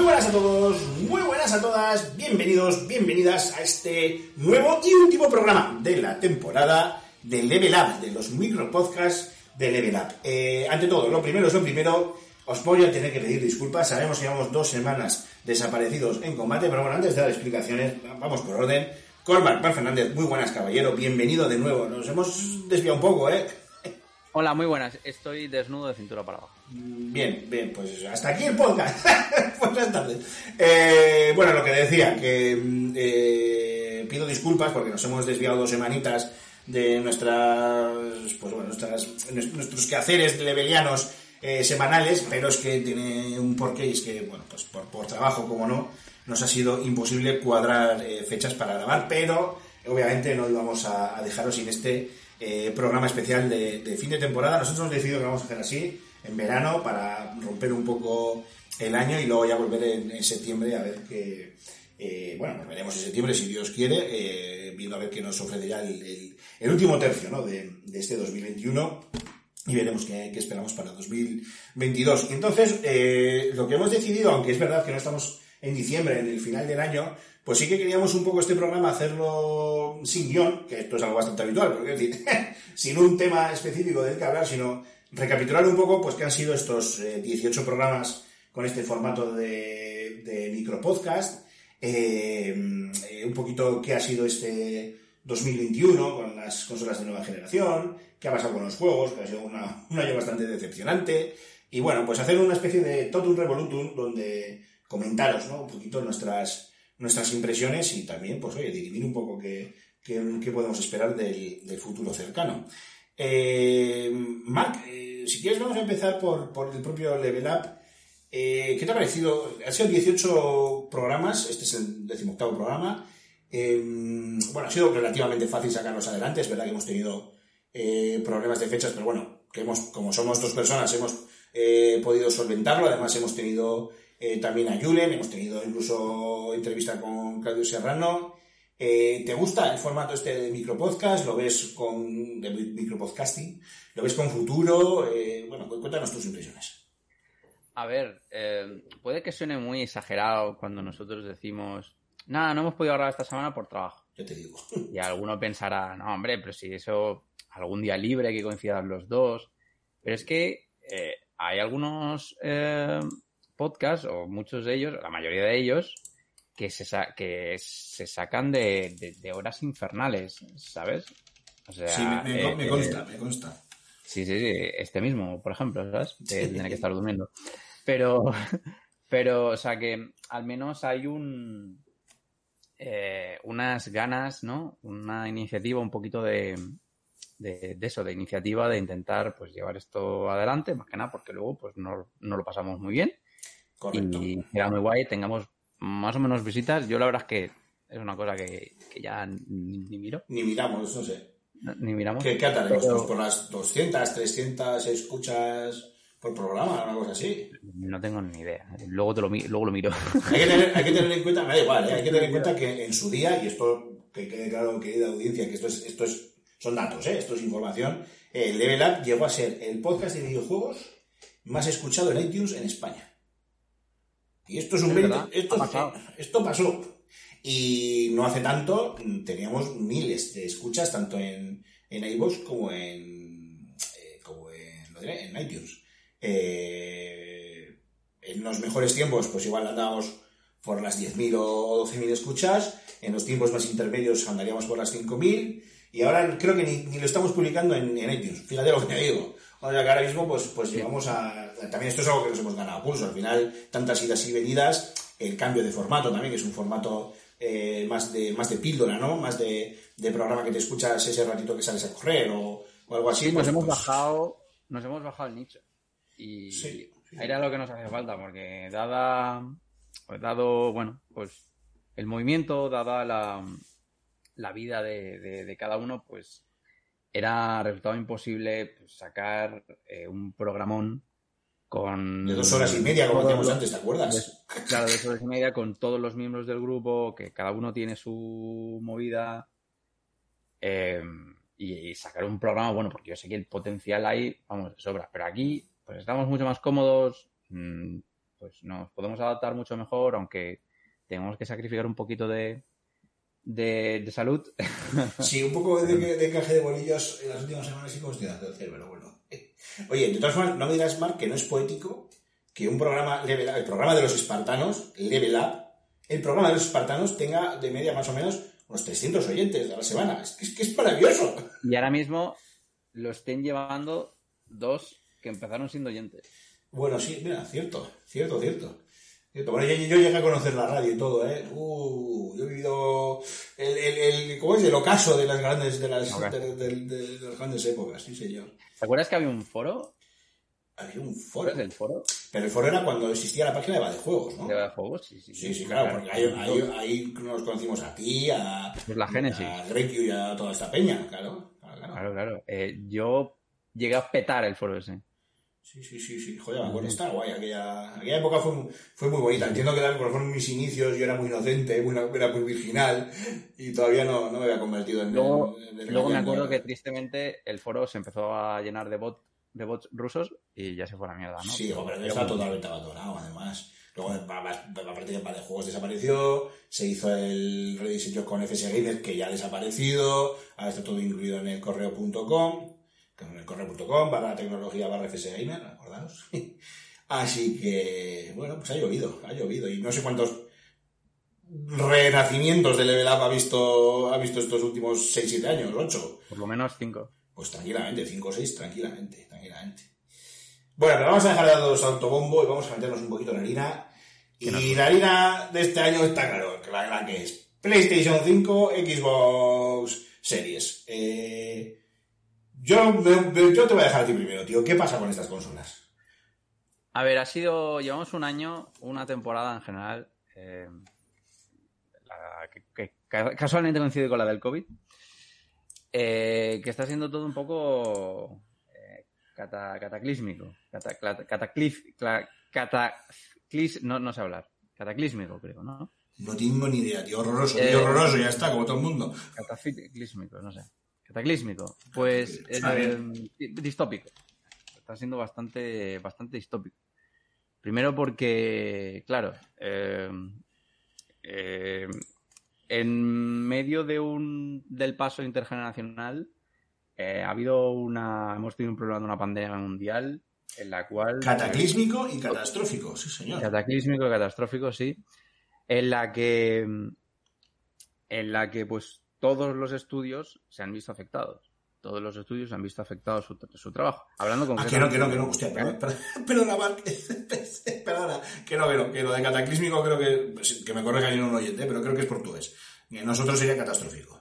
Muy buenas a todos, muy buenas a todas, bienvenidos, bienvenidas a este nuevo y último programa de la temporada de Level Up, de los micropodcasts de Level Up. Eh, ante todo, lo primero es lo primero, os voy a tener que pedir disculpas, sabemos que llevamos dos semanas desaparecidos en combate, pero bueno, antes de dar explicaciones, vamos por orden. Cormac Mar Fernández, muy buenas caballero, bienvenido de nuevo, nos hemos desviado un poco, ¿eh? Hola, muy buenas. Estoy desnudo de cintura para abajo. Bien, bien, pues hasta aquí el podcast. Buenas tardes. Eh, bueno, lo que decía, que mm, eh, pido disculpas porque nos hemos desviado dos semanitas de nuestras, pues bueno, nuestras, nuestros quehaceres levelianos eh, semanales, pero es que tiene un porqué y es que, bueno, pues por, por trabajo, como no, nos ha sido imposible cuadrar eh, fechas para grabar, pero obviamente no íbamos a, a dejaros sin este eh, programa especial de, fin de temporada. Nosotros hemos decidido que vamos a hacer así, en verano, para romper un poco el año y luego ya volver en, septiembre a ver qué... eh, bueno, volveremos en septiembre si Dios quiere, eh, viendo a ver qué nos ofrece ya el, el- último tercio ¿no? de, de este 2021 y veremos qué, qué esperamos para 2022. Y entonces, eh, lo que hemos decidido, aunque es verdad que no estamos en diciembre, en el final del año, pues sí que queríamos un poco este programa hacerlo sin guion, que esto es algo bastante habitual, pero decir, sin un tema específico del que hablar, sino recapitular un poco pues qué han sido estos eh, 18 programas con este formato de, de micropodcast, eh, eh, un poquito qué ha sido este 2021 con las consolas de nueva generación, qué ha pasado con los juegos, que ha sido una- un año bastante decepcionante, y bueno, pues hacer una especie de totum revolutum donde comentaros, ¿no? Un poquito nuestras, nuestras impresiones y también, pues oye, dirimir un poco qué, qué, podemos esperar del, futuro cercano. Eh, Marc, eh, si quieres vamos a empezar por, por el propio Level Up. Eh, ¿Qué te ha parecido? Han sido 18 programas, este es el decimoctavo programa. Eh, bueno, ha sido relativamente fácil sacarlos adelante, es verdad que hemos tenido eh, problemas de fechas, pero bueno, hemos, como somos dos personas, hemos podido solventarlo. Además, hemos tenido eh, también a Julen, hemos tenido incluso entrevista con Claudio Serrano. Eh, ¿Te gusta el formato este de micropodcast? ¿Lo ves con de micropodcasting? ¿Lo ves con futuro? Eh, bueno, cu- cuéntanos tus impresiones. A ver, puede que suene muy exagerado cuando nosotros decimos, nada, no hemos podido grabar esta semana por trabajo. Yo te digo. Y alguno pensará, no, hombre, pero si eso, algún día libre que coincidan los dos. Pero es que eh, hay algunos eh, podcasts, o muchos de ellos, la mayoría de ellos, que se, sa- que se sacan de, de- de horas infernales, ¿sabes? O sea, Sí, me, me- eh, me eh, consta, me consta. Sí, sí, sí, este mismo, por ejemplo, ¿sabes? Que tiene que estar durmiendo. Pero, pero, o sea que al menos hay un, eh, unas ganas, ¿no? Una iniciativa, un poquito de, de, de eso, de iniciativa de intentar, pues, llevar esto adelante, más que nada, porque luego, pues, no, no lo pasamos muy bien Correcto. y queda muy guay, tengamos más o menos visitas. Yo la verdad es que es una cosa que, que ya ni, ni miro, Ni miramos, no sé. ni miramos. ¿Qué, qué ataremos? Pero- Pues por las 200, 300 escuchas por programa, una cosa así. No tengo ni idea. Luego te lo, luego lo miro. Hay que tener, hay que tener en cuenta, me da igual, ¿eh? hay que tener en cuenta que en su día, y esto que quede claro, querida audiencia, que esto es, esto es, son datos, ¿eh? esto es información, eh, Level Up llegó a ser el podcast de videojuegos más escuchado en iTunes en España. Y esto es un mérito, verdad, esto, pasado. esto pasó. Y no hace tanto mm, teníamos miles de escuchas, tanto en, en iVoox como en, eh, como en, lo diré, en iTunes. Eh, en los mejores tiempos, pues igual andábamos por las 10.000 o 12.000 escuchas. En los tiempos más intermedios andaríamos por las 5.000. Y ahora creo que ni, ni lo estamos publicando en, en iTunes. Fíjate lo que te digo. O sea que ahora mismo pues, pues llevamos a... También esto es algo que nos hemos ganado a pulso. Al final, tantas idas y venidas, el cambio de formato también, que es un formato eh, más, de, más de píldora, ¿no? Más de, de programa que te escuchas ese ratito que sales a correr o, o algo así. Sí, pues- nos hemos pues- bajado, nos hemos bajado el nicho. Y Sí, sí. era lo que nos hacía falta, porque dada, pues dado, bueno, pues el movimiento, dada la, la vida de, de- de cada uno, pues era resultado imposible pues, sacar eh, un programón con... De dos horas y media, como hacíamos antes, ¿te acuerdas? de- claro, de dos horas y media con todos los miembros del grupo, que cada uno tiene su movida. eh, y, y sacar un programa, bueno, porque yo sé que el potencial ahí, vamos, de sobra. Pero aquí, pues estamos mucho más cómodos, mm, pues nos podemos adaptar mucho mejor, aunque tenemos que sacrificar un poquito de, de, de salud. Sí, un poco de, de caje de bolillos en las últimas semanas estoy dando el cerebro, bueno. Oye, de todas formas, no me dirás, Mark, que no es poético que un programa, Level Up, el programa de los espartanos, Level Up, el programa de los espartanos tenga de media más o menos unos 300 oyentes a la semana. Es que es, que es maravilloso. y ahora mismo lo estén llevando dos que empezaron siendo oyentes. Bueno, sí, mira, cierto, cierto, cierto. Cierto. Bueno, yo, yo llegué a conocer la radio y todo, ¿eh? Uh, yo he vivido el, el, el- ¿cómo es? El ocaso de las grandes, de las, Ocaso. de, de- de- de las grandes épocas, sí, señor. ¿Te acuerdas que había un foro? Había un ¿Te foro. del foro? Pero el foro era cuando existía la página de Badejuegos, ¿no? ¿De juegos? Sí, sí, Sí, sí, claro, porque ahí, ahí, ahí nos conocimos a ti, a, Pues la Génesis. a Grecu y a toda esta peña, claro. claro, claro. Claro, claro. Eh, yo llegué a petar el foro ese. Sí, sí, sí, sí, joder, me acuerdo, está guay, aquella, aquella época fue, fue muy bonita. Entiendo que porque fueron mis inicios, yo era muy inocente, muy, era muy virginal y todavía no, no me había convertido en... Luego, en- en- en- luego me en- acuerdo que tristemente el foro se empezó a llenar de, bot, de bots rusos y ya se fue a la mierda, ¿no? Sí, pero está totalmente abandonado, además. Luego, aparte de de juegos desapareció, se hizo el rediseño con FS Gamer, que ya ha desaparecido, ahora está todo incluido en el correo.com, en correo.com, barra tecnología, barra FS Gamer, acordaos. Así que, bueno, pues ha llovido, ha llovido, y no sé cuántos renacimientos de Level Up ha visto, ha visto estos últimos 6-7 años, 8. Por lo menos cinco. Pues tranquilamente, 5 o 6, tranquilamente, tranquilamente. Bueno, pero vamos a dejar de autobombo y vamos a meternos un poquito en la harina. Y la harina de este año está claro, que la, la que es PlayStation 5, Xbox Series. Eh, yo, me- yo te voy a dejar a ti primero, tío. ¿Qué pasa con estas consolas? A ver, ha sido. Llevamos un año, una temporada en general. eh, la que, que ca- casualmente coincide con la del COVID. eh, que está siendo todo un poco. eh, cata- cataclísmico. Cata- cla- cataclif- cla- cataclis- no, no sé hablar. Cataclísmico, creo, ¿no? No tengo ni idea, tío. Horroroso, Eh, tío, horroroso, ya está, como todo el mundo. Cataclísmico, no sé. Cataclísmico. Pues eh, distópico. Está siendo bastante, bastante distópico. Primero porque, claro, eh, eh, en medio de un del paso intergeneracional eh, ha habido una, hemos tenido un problema de una pandemia mundial en la cual Cataclísmico y catastrófico, sí, señor. cataclísmico y catastrófico, sí, en la que en la que pues todos los estudios se han visto afectados. Todos los estudios han visto afectados su, su trabajo. Hablando con Ah, que no, que no, que no. Hostia, perdona, perdona, perdona, que no, que no. Que lo de cataclísmico creo que... pues, Que me corrija alguien un oyente, pero creo que es portugués. Nosotros sería catastrófico.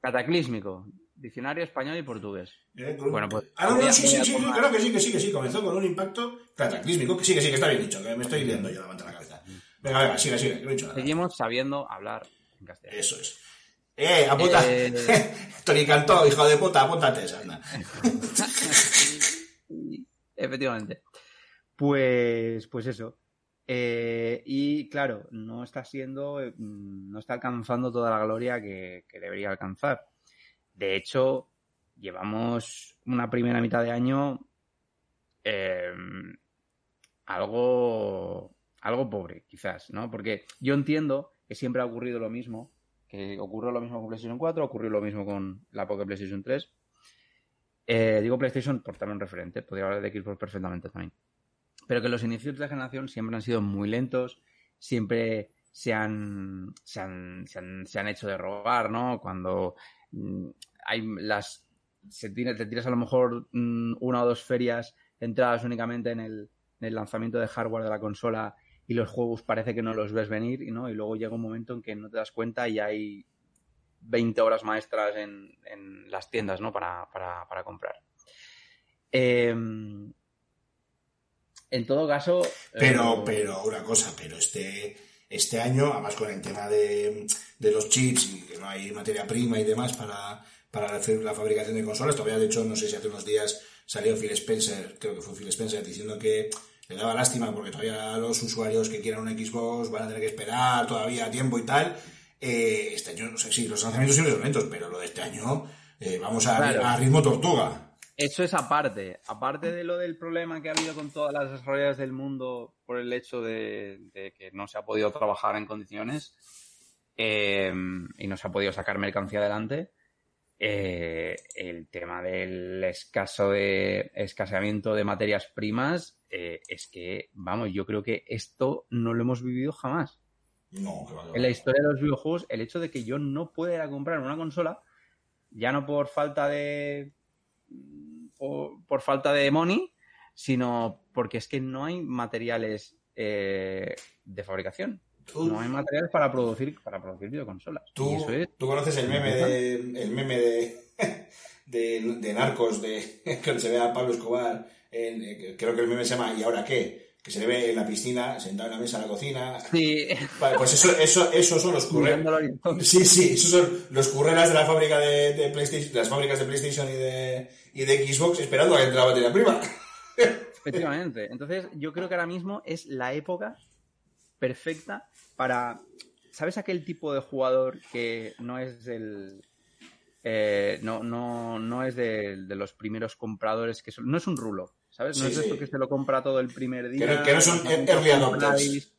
Cataclísmico, diccionario español y portugués. Eh, con- Bueno, pues- Ah, no, no, sí, sí, sí, creo que sí, que sí, que sí. Comenzó con un impacto cataclísmico. Que sí, que sí, que está bien dicho. Que me estoy liando yo la manta en la cabeza. Venga, venga, sigue, sigue. Que no he dicho nada. Seguimos sabiendo hablar en castellano. Eso es. ¡Eh, apunta! Eh. Tony Cantó, hijo de puta, apúntate, anda. Sí, Efectivamente. Pues, pues eso. Eh, y claro, no está siendo, mm, no está alcanzando toda la gloria que, que debería alcanzar. De hecho, llevamos una primera mitad de año eh, algo, algo pobre, quizás, ¿no? Porque yo entiendo que siempre ha ocurrido lo mismo, que ocurrió lo mismo con PlayStation 4, ocurrió lo mismo con la Pocket PlayStation 3. Eh, digo PlayStation por también referente, podría hablar de Xbox perfectamente también. Pero que los inicios de generación siempre han sido muy lentos, siempre se han, se han, se han, hecho de robar, ¿no? Cuando mm, hay las te tiras a lo mejor mm, una o dos ferias entradas únicamente en el, en el lanzamiento de hardware de la consola y los juegos parece que no los ves venir y no y luego llega un momento en que no te das cuenta y hay 20 horas maestras en, en las tiendas ¿no? para, para, para comprar. Eh, en todo caso. Pero, eh, pero, una cosa, pero este, este año, además con el tema de, de los chips y que no hay materia prima y demás para, para la, la fabricación de consolas, todavía de hecho, no sé si hace unos días salió Phil Spencer, creo que fue Phil Spencer, diciendo que le daba lástima porque todavía los usuarios que quieran un Xbox van a tener que esperar todavía tiempo y tal. Eh, este año, no sé si los lanzamientos siempre son lentos, pero lo de este año eh, vamos a, Claro. a ritmo tortuga. Eso es aparte. Aparte de lo del problema que ha habido con todas las desarrolladoras del mundo por el hecho de, de que no se ha podido trabajar en condiciones eh, y no se ha podido sacar mercancía adelante, eh, el tema del escaso de escaseamiento de materias primas eh, es que, vamos, yo creo que esto no lo hemos vivido jamás. No, que. En la historia de los videojuegos, el hecho de que yo no pueda ir a comprar una consola, ya no por falta de. por, por falta de money, sino porque es que no hay materiales eh, de fabricación. Tú- No hay materiales para producir, para producir videoconsolas. ¿Tú, es. tú conoces el meme de el meme de, de, de narcos de que se ve a Pablo Escobar en, eh, creo que el meme se llama ¿y ahora qué? que se le ve en la piscina sentado en la mesa en la cocina Sí, Vale, pues eso, eso, esos son los currelas sí, sí, esos son los currelas de la fábrica de, de PlayStation de las fábricas de PlayStation y de, y de Xbox esperando a que entre la batería prima Efectivamente. Entonces, yo creo que ahora mismo es la época perfecta para. ¿Sabes aquel tipo de jugador que no es del. eh, no, no, no es de, de los primeros compradores que son. No es un rulo, ¿sabes? No es de esto que se lo compra todo el primer día. Que no- que no son early adopters.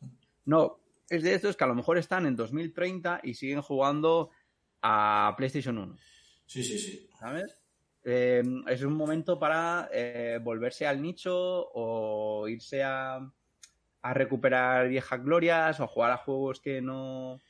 No, es de estos que a lo mejor están en 2030 y siguen jugando a PlayStation 1. sí, sí, sí ¿sabes? Eh, es un momento para eh, volverse al nicho o irse a, a recuperar viejas glorias o jugar a juegos que no,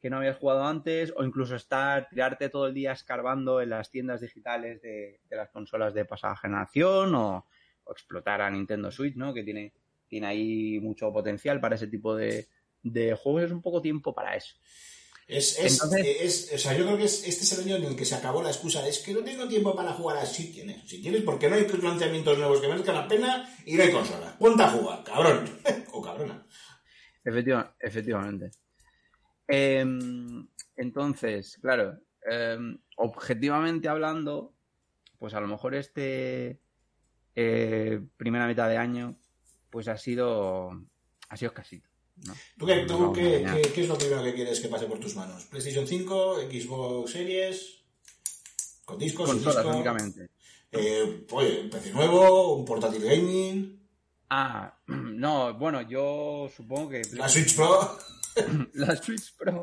que no habías jugado antes o incluso estar, tirarte todo el día escarbando en las tiendas digitales de, de las consolas de pasada generación o explotar a Nintendo Switch, ¿no? Que tiene, tiene ahí mucho potencial para ese tipo de, de juegos. Es un poco tiempo para eso. Es, es, Entonces- es- o sea, yo creo que es, este es el año en el que se acabó la excusa es que no tengo tiempo para jugar así tienes. Si tienes, porque no hay lanzamientos nuevos que merezcan la pena y no hay consola. Ponte a jugar, cabrón. o cabrona. Efectiva- efectivamente. Em, entonces, claro, em, objetivamente hablando, pues a lo mejor este eh, primera mitad de año, pues ha sido ha sido escasito. ¿no? ¿Tú, qué, tú es lo primero que quieres que pase por tus manos? ¿PlayStation 5, Xbox Series? ¿Con discos? sin Consolas, disco? únicamente. Eh, oye, un PC nuevo, un portátil gaming, Ah, no, bueno, yo supongo que la Switch Pro. la Switch Pro.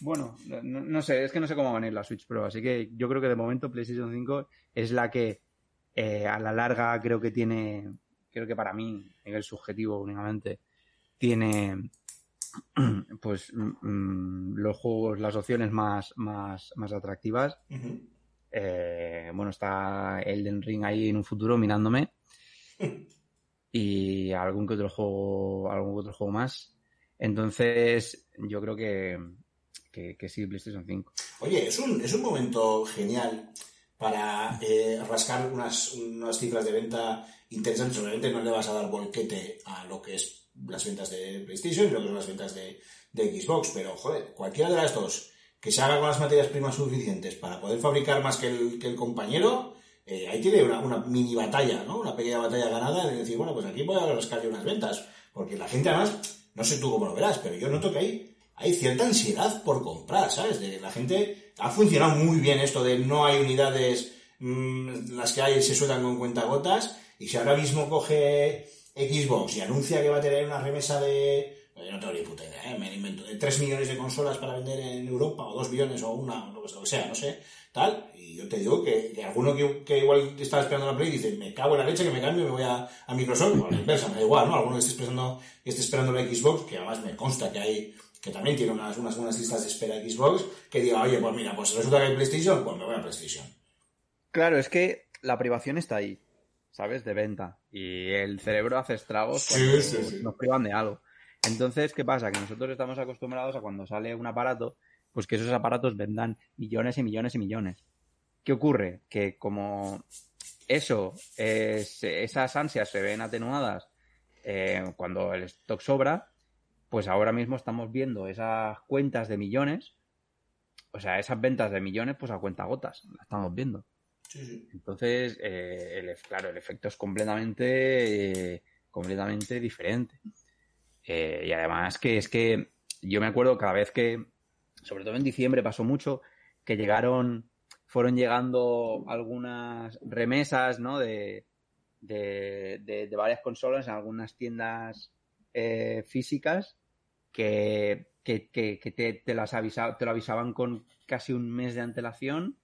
Bueno, no, no- no sé, es que no sé cómo va a venir la Switch Pro, así que yo creo que de momento PlayStation 5 es la que eh, a la larga creo que tiene, creo que para mí, a nivel subjetivo únicamente, tiene pues mm, los juegos, las opciones más, más, más atractivas. Eh, bueno, está Elden Ring ahí en un futuro mirándome. Y algún que otro juego, algún que otro juego más. Entonces, yo creo que, que, que sí, PlayStation 5. Oye, es un, es un momento genial para eh, rascar unas, unas cifras de venta interesantes. Obviamente no le vas a dar volquete a lo que es las ventas de PlayStation y lo que son las ventas de, de Xbox, pero joder, cualquiera de las dos que se haga con las materias primas suficientes para poder fabricar más que el, que el compañero, eh, ahí tiene una, una mini batalla, ¿no? Una pequeña batalla ganada de decir, bueno, pues aquí voy a rascar yo unas ventas. Porque la gente además, no sé tú cómo lo verás, pero yo noto que hay, hay cierta ansiedad por comprar, ¿sabes? De la gente ha funcionado muy bien esto de no hay unidades, mm, las que hay se sueltan con cuentagotas, y si ahora mismo coge Xbox y anuncia que va a tener una remesa de, yo no tengo ni puta idea, ¿eh? me invento, de 3 millones de consolas para vender en Europa, o 2 millones, o una, o lo que sea, no sé, tal, y yo te digo que, alguno que, igual está esperando la Play dice, me cago en la leche que me cambio y me voy a, a Microsoft, o a la inversa, me da igual, ¿no? Alguno que esté esperando, que esté esperando la Xbox, que además me consta que hay, que también tiene unas, unas, unas listas de espera Xbox, que diga, oye, pues mira, pues resulta que hay PlayStation, pues me voy a PlayStation. Claro, es que la privación está ahí, ¿sabes? De venta. Y el cerebro hace estragos Sí, cuando sí, sí. nos privan de algo. Entonces, ¿qué pasa? Que nosotros estamos acostumbrados a cuando sale un aparato, pues que esos aparatos vendan millones y millones y millones. ¿Qué ocurre? Que como eso, es- esas ansias se ven atenuadas eh, cuando el stock sobra, pues ahora mismo estamos viendo esas cuentas de millones, o sea, esas ventas de millones, pues a cuenta gotas, la estamos viendo. Sí, sí. Entonces, eh, el, claro, el efecto es completamente, eh, completamente diferente. Eh, y además que es que yo me acuerdo cada vez que, sobre todo en diciembre pasó mucho, que llegaron, fueron llegando algunas remesas, ¿no? De, de, de- de varias consolas en algunas tiendas eh, físicas que, que, que- que te, te las avisa- te lo avisaban con casi un mes de antelación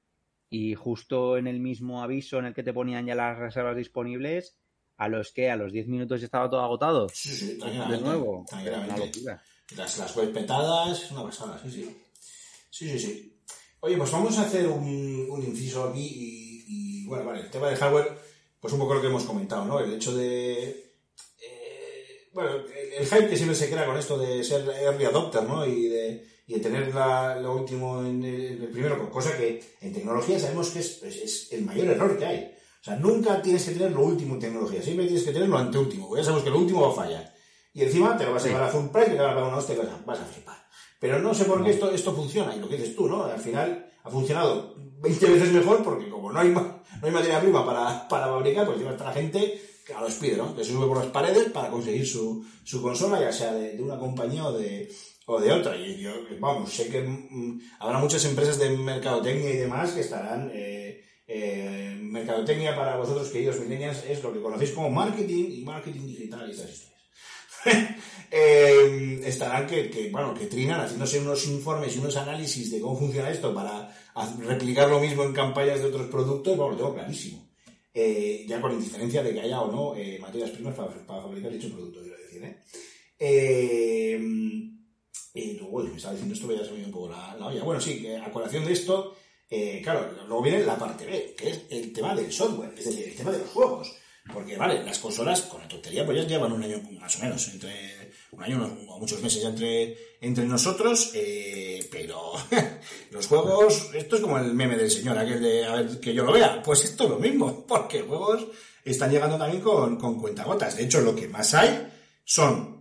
y justo en el mismo aviso en el que te ponían ya las reservas disponibles, a los que a los 10 minutos ya estaba todo agotado. Sí, sí, De nuevo, una locura. Las, las web petadas, es una pasada, sí, sí. Sí, sí, sí. Oye, pues vamos a hacer un, un inciso aquí y, y, bueno, vale, el tema del hardware, pues un poco lo que hemos comentado, ¿no? El hecho de... bueno, el, hype que siempre se crea con esto de ser early adopter, ¿no? Y de, y de tener la- lo último en el, en el primero, cosa que en tecnología sabemos que es, es- es el mayor error que hay. O sea, nunca tienes que tener lo último en tecnología, siempre tienes que tener lo anteúltimo, porque ya sabemos que lo último va a fallar. Y encima te lo vas a llevar a full price, te vas a pagar una hostia, y vas a, vas a flipar. Pero no sé por qué esto, esto funciona, y lo que dices tú, ¿no? Al final ha funcionado 20 veces mejor porque como no hay, no hay materia prima para, para fabricar, pues encima está la gente a los pide, ¿no? Que se sube por las paredes para conseguir su, su consola, ya sea de, de una compañía o de, o de otra. Y yo, vamos, sé que mm, habrá muchas empresas de mercadotecnia y demás que estarán... eh, eh, mercadotecnia para vosotros, queridos millennials, es lo que conocéis como marketing y marketing digital y esas historias. Eh, estarán que, que, bueno, que trinan haciéndose unos informes y unos análisis de cómo funciona esto para replicar lo mismo en campañas de otros productos, bueno, lo tengo clarísimo. Eh, ya con indiferencia de que haya o no eh, materias primas para, fabricar dicho producto, quiero decir, ¿eh? Eh, y luego, me estaba diciendo esto, ya se me un poco la, la olla. Bueno, sí, a colación de esto, eh, claro, luego viene la parte B, que es el tema del software, es decir, el tema de los juegos. Porque, vale, las consolas, con la tontería, pues ya llevan un año más o menos, entre un año o muchos meses ya entre, entre nosotros, eh, pero los juegos, esto es como el meme del señor, aquel de, a ver, que yo lo vea, pues esto es lo mismo, porque juegos están llegando también con, con cuentagotas. De hecho, lo que más hay son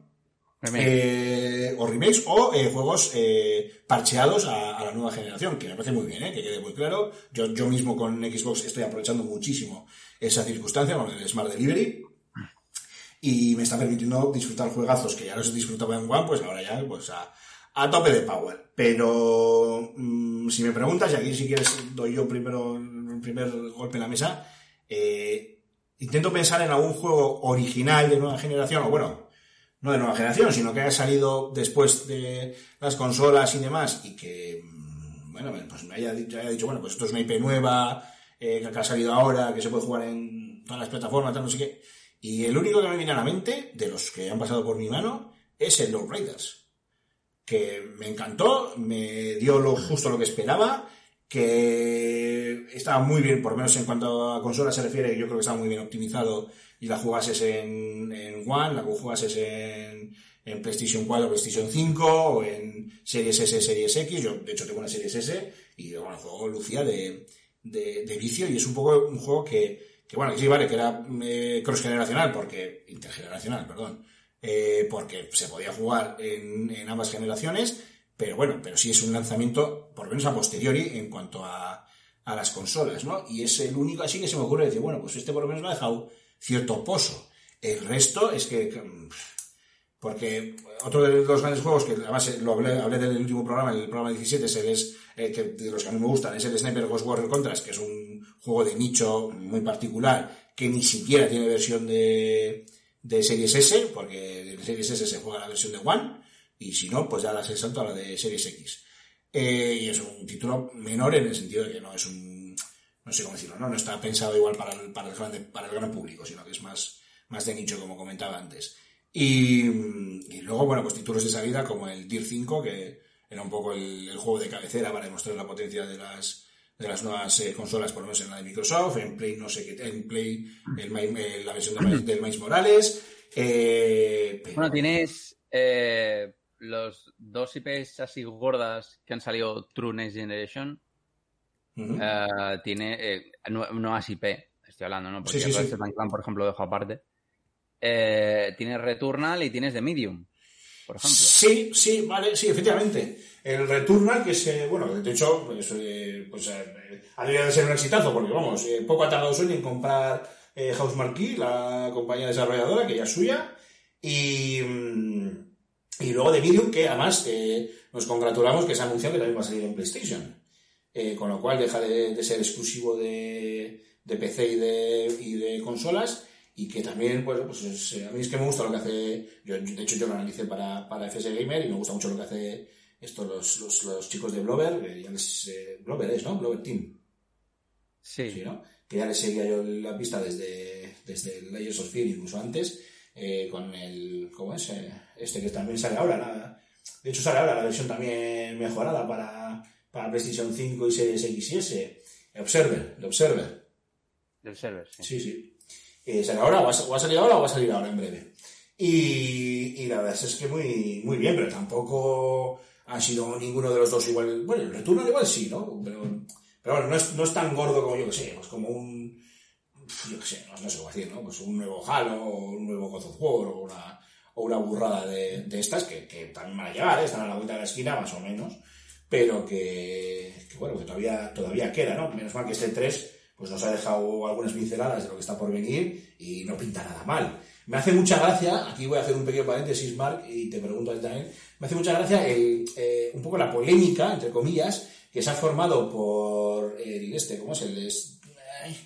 Remake. eh, o remakes o eh, juegos eh, parcheados a, a la nueva generación, que me parece muy bien, ¿eh? que quede muy claro. Yo, yo mismo con Xbox estoy aprovechando muchísimo esa circunstancia con el Smart Delivery y me está permitiendo disfrutar juegazos que ya los disfrutaba en One, pues ahora ya pues a, a tope de power. Pero mm, si me preguntas, y aquí si quieres doy yo primero el primer golpe en la mesa, eh, intento pensar en algún juego original de nueva generación, o bueno, no de nueva generación, sino que haya salido después de las consolas y demás, y que, mm, bueno, pues me haya, haya dicho, bueno, pues esto es una IP nueva, eh, que ha salido ahora, que se puede jugar en todas las plataformas, tal, no sé qué. Y el único que me viene a la mente, de los que han pasado por mi mano, es el Raiders. Que me encantó, me dio lo justo lo que esperaba, que estaba muy bien, por lo menos en cuanto a consola se refiere, yo creo que estaba muy bien optimizado y la jugases en, en One, la jugases en, en PlayStation 4, PlayStation 5 o en Series S, Series X. Yo, de hecho, tengo una Series S y bueno, el juego lucía de, de vicio y es un poco un juego que, que bueno, que sí, vale, que era eh, cross-generacional, porque, intergeneracional, perdón, eh, porque se podía jugar en, en ambas generaciones, pero bueno, pero sí es un lanzamiento, por lo menos a posteriori, en cuanto a, a las consolas, ¿no? Y es el único así que se me ocurre decir, bueno, pues este por lo menos me ha dejado cierto pozo. El resto es que, que, mm, porque otro de los grandes juegos que además eh, lo hablé, hablé del último programa, el programa 17, es el eh, que de los que a mí me gustan, es el Sniper Ghost Warrior Contras, que es un juego de nicho muy particular, que ni siquiera tiene versión de, de Series S, porque en Series S se juega la versión de One, y si no, pues ya la se salto a la de Series X. Eh, y es un título menor en el sentido de que no es un, no sé cómo decirlo, no, no está pensado igual para el, para el, grande- para el gran público, sino que es más, más de nicho, como comentaba antes. Y, y luego, bueno, pues títulos de salida como el Tier 5, que era un poco el, el juego de cabecera para demostrar la potencia de las, de las nuevas eh, consolas, por lo menos en la de Microsoft, en Play no sé qué, en Play el Mi- eh, la versión de del Miles Morales. eh, pero- Bueno, tienes eh, los dos IPs así gordas que han salido True Next Generation. Eh, tiene nu- nuevas IP, estoy hablando, ¿no? Porque Sí, sí, sí. And Clank, por ejemplo, lo dejo aparte. Eh, tienes Returnal y tienes The Medium, por ejemplo. Sí, sí, vale, sí, efectivamente. El Returnal, que es, eh, bueno, de hecho, pues, eh, pues eh, de ser un exitazo, porque vamos, poco ha tardado Sony en comprar eh, Housemarque, la compañía desarrolladora, que ya es suya, y, mm, y luego de Medium, que además nos congratulamos que se ha anunciado que también va a salir en PlayStation. Con lo cual deja de, de ser exclusivo de, de PC y de, y de consolas y que también, pues, pues es- a mí es que me gusta lo que hace, yo, de hecho yo lo analicé para, para FS Gamer y me gusta mucho lo que hace esto los, los, los chicos de Blover, que ya les, eh, Blover es, ¿no? Blover Team, Sí. sí, ¿no? Que ya les seguía yo la pista desde, desde el Layers of Fear, incluso antes, eh, con el, ¿cómo es? Eh, este que también sale ahora, la- de hecho sale ahora la versión también mejorada para, para PlayStation 5 y Series X y S, Observer, de Observer. Del server, sí. Sí, sí. Eh, ¿Sale ahora? ¿O ha, o ha salido ahora o va a salir ahora en breve? Y, y la verdad es que muy, muy bien, pero tampoco ha sido ninguno de los dos igual. Bueno, el retorno igual sí, ¿no? Pero, pero bueno, no es, no es tan gordo como yo que sé, pues como un. Yo que sé, no, no sé cómo decir, ¿no? Pues un nuevo Halo, o un nuevo God of War, o una, o una burrada de, de estas que, que también van a llegar, ¿eh? están a la vuelta de la esquina, más o menos, pero que, que bueno, que todavía, todavía queda, ¿no? Menos mal que este 3 pues nos ha dejado algunas pinceladas de lo que está por venir y no pinta nada mal. Me hace mucha gracia, aquí voy a hacer un pequeño paréntesis, Mark, y te pregunto a ti también, me hace mucha gracia el, eh, un poco la polémica, entre comillas, que se ha formado por el este, ¿cómo es el? Ay,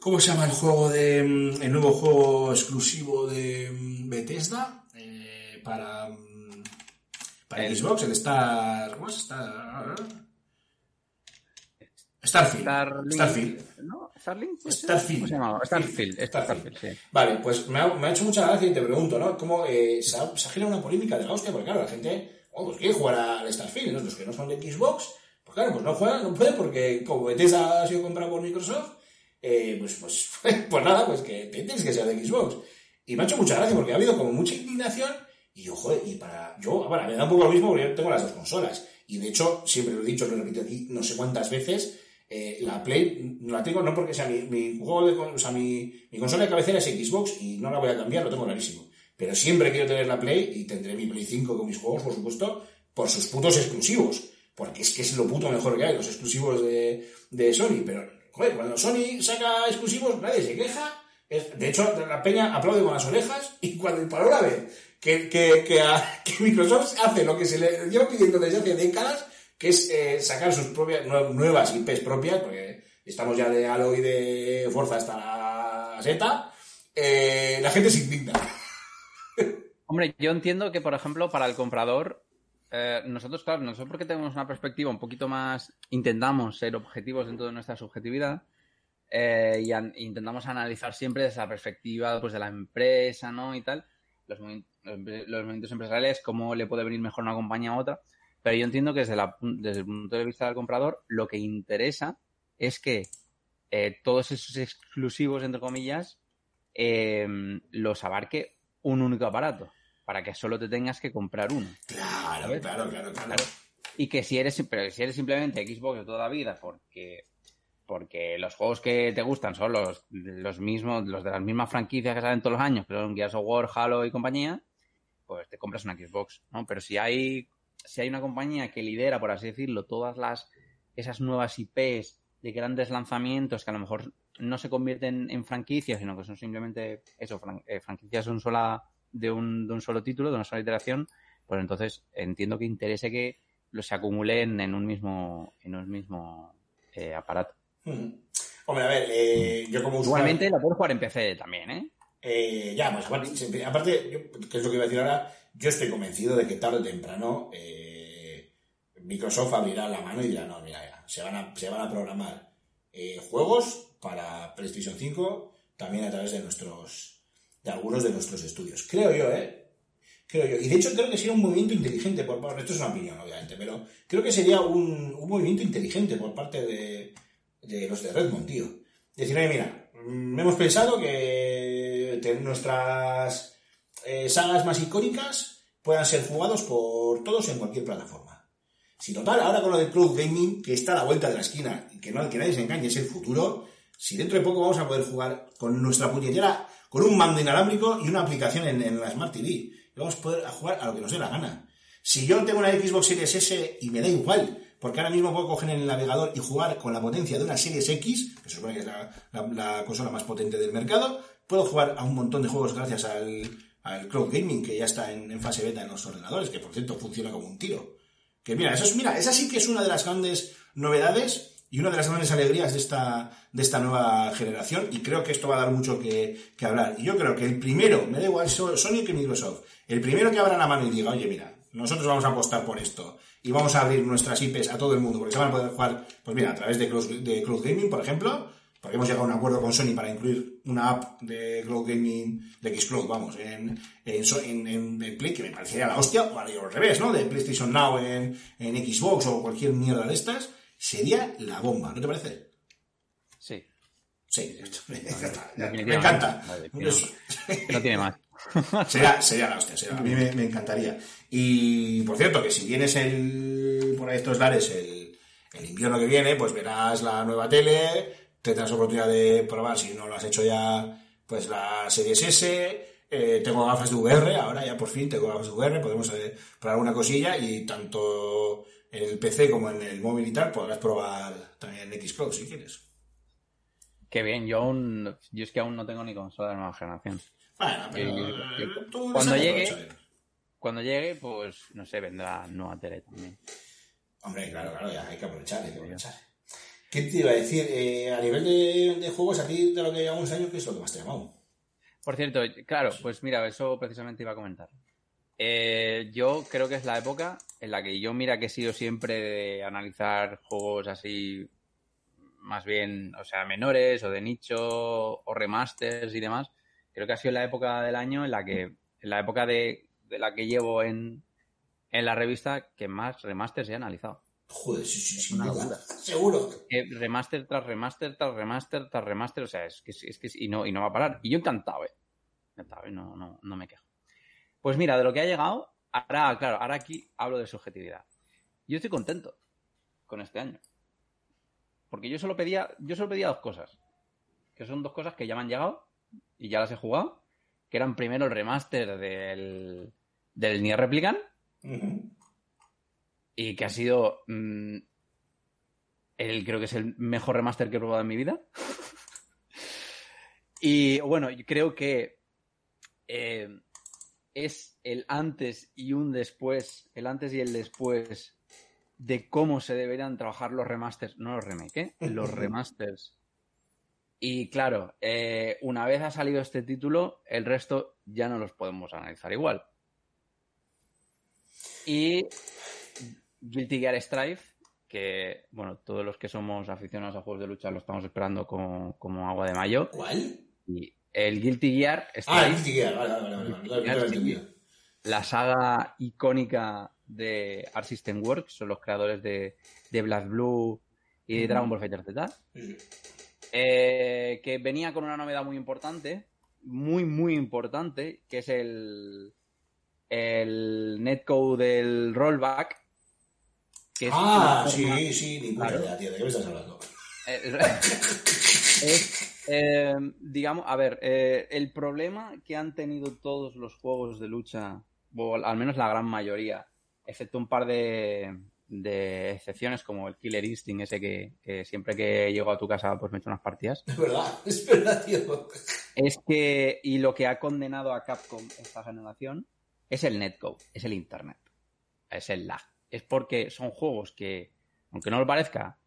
¿Cómo se llama el juego de. mm, el nuevo juego exclusivo de mm, Bethesda? Eh, para. mm, Para El- Xbox, el Star. ¿Cómo es? Star. Starfield. Starlink. Starfield. ¿No? Ser? Starfield. ¿Cómo se llamaba? Starfield. Starfield. Starfield, sí. Vale, pues me ha, me ha hecho mucha gracia y te pregunto, ¿no? ¿Cómo eh, se, ha, se ha generado una polémica de la hostia? Porque claro, la gente, oh, pues quiere jugar al Starfield, ¿no? Los que no son de Xbox, pues claro, pues no juegan, no pueden porque como Bethesda ha sido comprado por Microsoft, eh, pues, pues, pues nada, pues que tienes que ser de Xbox. Y me ha hecho mucha gracia porque ha habido como mucha indignación y yo, joder, y para, yo, bueno, me da un poco lo mismo porque yo tengo las dos consolas. Y de hecho, siempre lo he dicho, lo repito aquí no sé cuántas veces, eh, la Play no la tengo no porque sea mi, mi juego de, o sea, mi, mi consola de cabecera es Xbox y no la voy a cambiar, lo tengo clarísimo. Pero siempre quiero tener la Play y tendré mi Play 5 con mis juegos, por supuesto, por sus putos exclusivos. Porque es que es lo puto mejor que hay, los exclusivos de, de Sony. Pero, joder, cuando Sony saca exclusivos, nadie se queja. Es- de hecho, la peña aplaude con las orejas y cuando para una vez que, que, que, que Microsoft hace lo que se le lleva pidiendo desde hace décadas, que es eh, sacar sus propias nue- nuevas IPs propias, porque estamos ya de Halo y de Forza hasta la seta, eh, la gente se indigna. Hombre, yo entiendo que, por ejemplo, para el comprador, eh, nosotros, claro, nosotros porque tenemos una perspectiva un poquito más, intentamos ser objetivos dentro de nuestra subjetividad eh, y an- intentamos analizar siempre desde la perspectiva pues, de la empresa, ¿no? Y tal, los, movi- los los movimientos empresariales, cómo le puede venir mejor una compañía a otra. Pero yo entiendo que desde, la, desde el punto de vista del comprador, lo que interesa es que eh, todos esos exclusivos, entre comillas, eh, los abarque un único aparato, para que solo te tengas que comprar uno. Claro, claro, claro, claro. Y que si eres, pero si eres simplemente Xbox de toda la vida, porque, porque los juegos que te gustan son los, los mismos, los de las mismas franquicias que salen todos los años, que son Gears of War, Halo y compañía, pues te compras una Xbox, ¿no? Pero si hay, si hay una compañía que lidera, por así decirlo, todas las, esas nuevas IPs de grandes lanzamientos que a lo mejor no se convierten en franquicias, sino que son simplemente eso, fran- eh, franquicias de un, sola, de, un, de un solo título, de una sola iteración, pues entonces entiendo que interese que los se acumulen en un mismo, en un mismo eh, aparato. Mm. Hombre, a ver, eh, yo como usuario... Igualmente la puedes jugar en PC también, ¿eh? Eh, ya, pues aparte, aparte yo, es lo que iba a decir ahora, yo estoy convencido de que tarde o temprano eh, Microsoft abrirá la mano y dirá, no, mira, se van a, se van a programar eh, juegos para PlayStation 5 también a través de nuestros, de algunos de nuestros estudios. Creo yo, ¿eh? Creo yo. Y de hecho creo que sería un movimiento inteligente por parte, esto es una opinión obviamente, pero creo que sería un, un movimiento inteligente por parte de, de los de Redmond, tío. Decir, oye, mira, mm, hemos pensado que nuestras eh, sagas más icónicas puedan ser jugados por todos en cualquier plataforma. Si total, ahora con lo del cloud gaming, que está a la vuelta de la esquina, que, no, que nadie se engañe, es el futuro, si dentro de poco vamos a poder jugar con nuestra puñetera, con un mando inalámbrico y una aplicación en, la Smart TV, vamos a poder jugar a lo que nos dé la gana. Si yo tengo una Xbox Series S y me da igual, porque ahora mismo puedo coger en el navegador y jugar con la potencia de una Series X, que se supone que es la consola más potente del mercado, puedo jugar a un montón de juegos gracias al, al cloud gaming que ya está en, fase beta en los ordenadores, que por cierto funciona como un tiro. Que mira, eso es, mira, esa sí que es una de las grandes novedades y una de las grandes alegrías de esta, de esta nueva generación y creo que esto va a dar mucho que, hablar. Y yo creo que el primero, me da igual So- Sony que Microsoft, el primero que abra la mano y diga, oye, mira, nosotros vamos a apostar por esto y vamos a abrir nuestras IPs a todo el mundo porque se van a poder jugar, pues mira, a través de Cloud, de Cloud Gaming, por ejemplo, porque hemos llegado a un acuerdo con Sony para incluir una app de Cloud Gaming, de Xcloud, vamos, en, en, en, Play, que me parecería la hostia, o al revés, ¿no? De PlayStation Now en, en Xbox o cualquier mierda de estas, sería la bomba, ¿no te parece? Sí. Sí, me encanta. Me encanta. No tiene más. Sería, sería la hostia, sería- a mí me, me encantaría. Y por cierto, que si vienes el, por ahí estos lares el, el invierno que viene, pues verás la nueva tele, tendrás oportunidad de probar, si no lo has hecho ya, pues la Series S. eh, tengo gafas de VR, ahora ya por fin tengo gafas de VR, podemos eh, probar alguna cosilla y tanto en el PC como en el móvil y tal podrás probar también en Xcloud si quieres. Qué bien, yo aún. Yo es que aún no tengo ni consola de nueva generación. Bueno, pero Eh, tú cuando llegue-. Cuando llegue, pues, no sé, vendrá nueva tele también. Hombre, claro, claro, ya hay que aprovechar, hay que aprovechar. ¿Qué te iba a decir? Eh, a nivel de, juegos, a de lo que llevamos años, ¿qué es lo que más te ha llamado? Por cierto, claro, pues mira, eso precisamente iba a comentar. Eh, yo creo que es la época en la que yo, mira, que he sido siempre de analizar juegos así, más bien, o sea, menores o de nicho o remasters y demás. Creo que ha sido la época del año en la que, en la época de, de la que llevo en, en la revista que más remasters he analizado. Joder, sí, sí, sin una duda. Seguro. Eh, remaster tras remaster tras remaster tras remaster, o sea, es que es que y no y no va a parar. Y yo encantado, eh. Encantado, eh, no, no, no me quejo. Pues mira, de lo que ha llegado, ahora, claro, ahora aquí hablo de subjetividad. Yo estoy contento con este año. Porque yo solo pedía, yo solo pedía dos cosas. Que son dos cosas que ya me han llegado y ya las he jugado. Que eran primero el remaster del, del Nier Replicant Ujú. Y que ha sido mm, el creo que es el mejor remaster que he probado en mi vida. y bueno, yo creo que eh, es el antes y un después, el antes y el después de cómo se deberían trabajar los remasters, no los remake, ¿eh? los remasters. Y claro, eh, una vez ha salido este título, el resto ya no los podemos analizar igual. Y Guilty Gear Strive, que, bueno, todos los que somos aficionados a juegos de lucha lo estamos esperando como, como agua de mayo. ¿Cuál? Y el Guilty Gear Ah, Strive, el Guilty Gear, vale, vale, vale, Gear, la saga icónica de Art System Works, son los creadores de, de Black Blue y de. Dragon Ball Fighter Z. Sí. Eh, que venía con una novedad muy importante, muy, muy importante, que es el, el netcode del rollback. Que es Ah, forma- sí, sí, ni puta Claro. idea, tío, ¿de qué me estás hablando? Eh, es, eh, digamos, a ver, eh, el problema que han tenido todos los juegos de lucha, o al menos la gran mayoría, excepto un par de, de excepciones como el Killer Instinct, ese que, que siempre que llego a tu casa pues me echo unas partidas, Es verdad, es verdad, tío. es que, y lo que ha condenado a Capcom esta generación, es el netcode, es el internet, es el lag. Es porque son juegos que, aunque no lo parezca,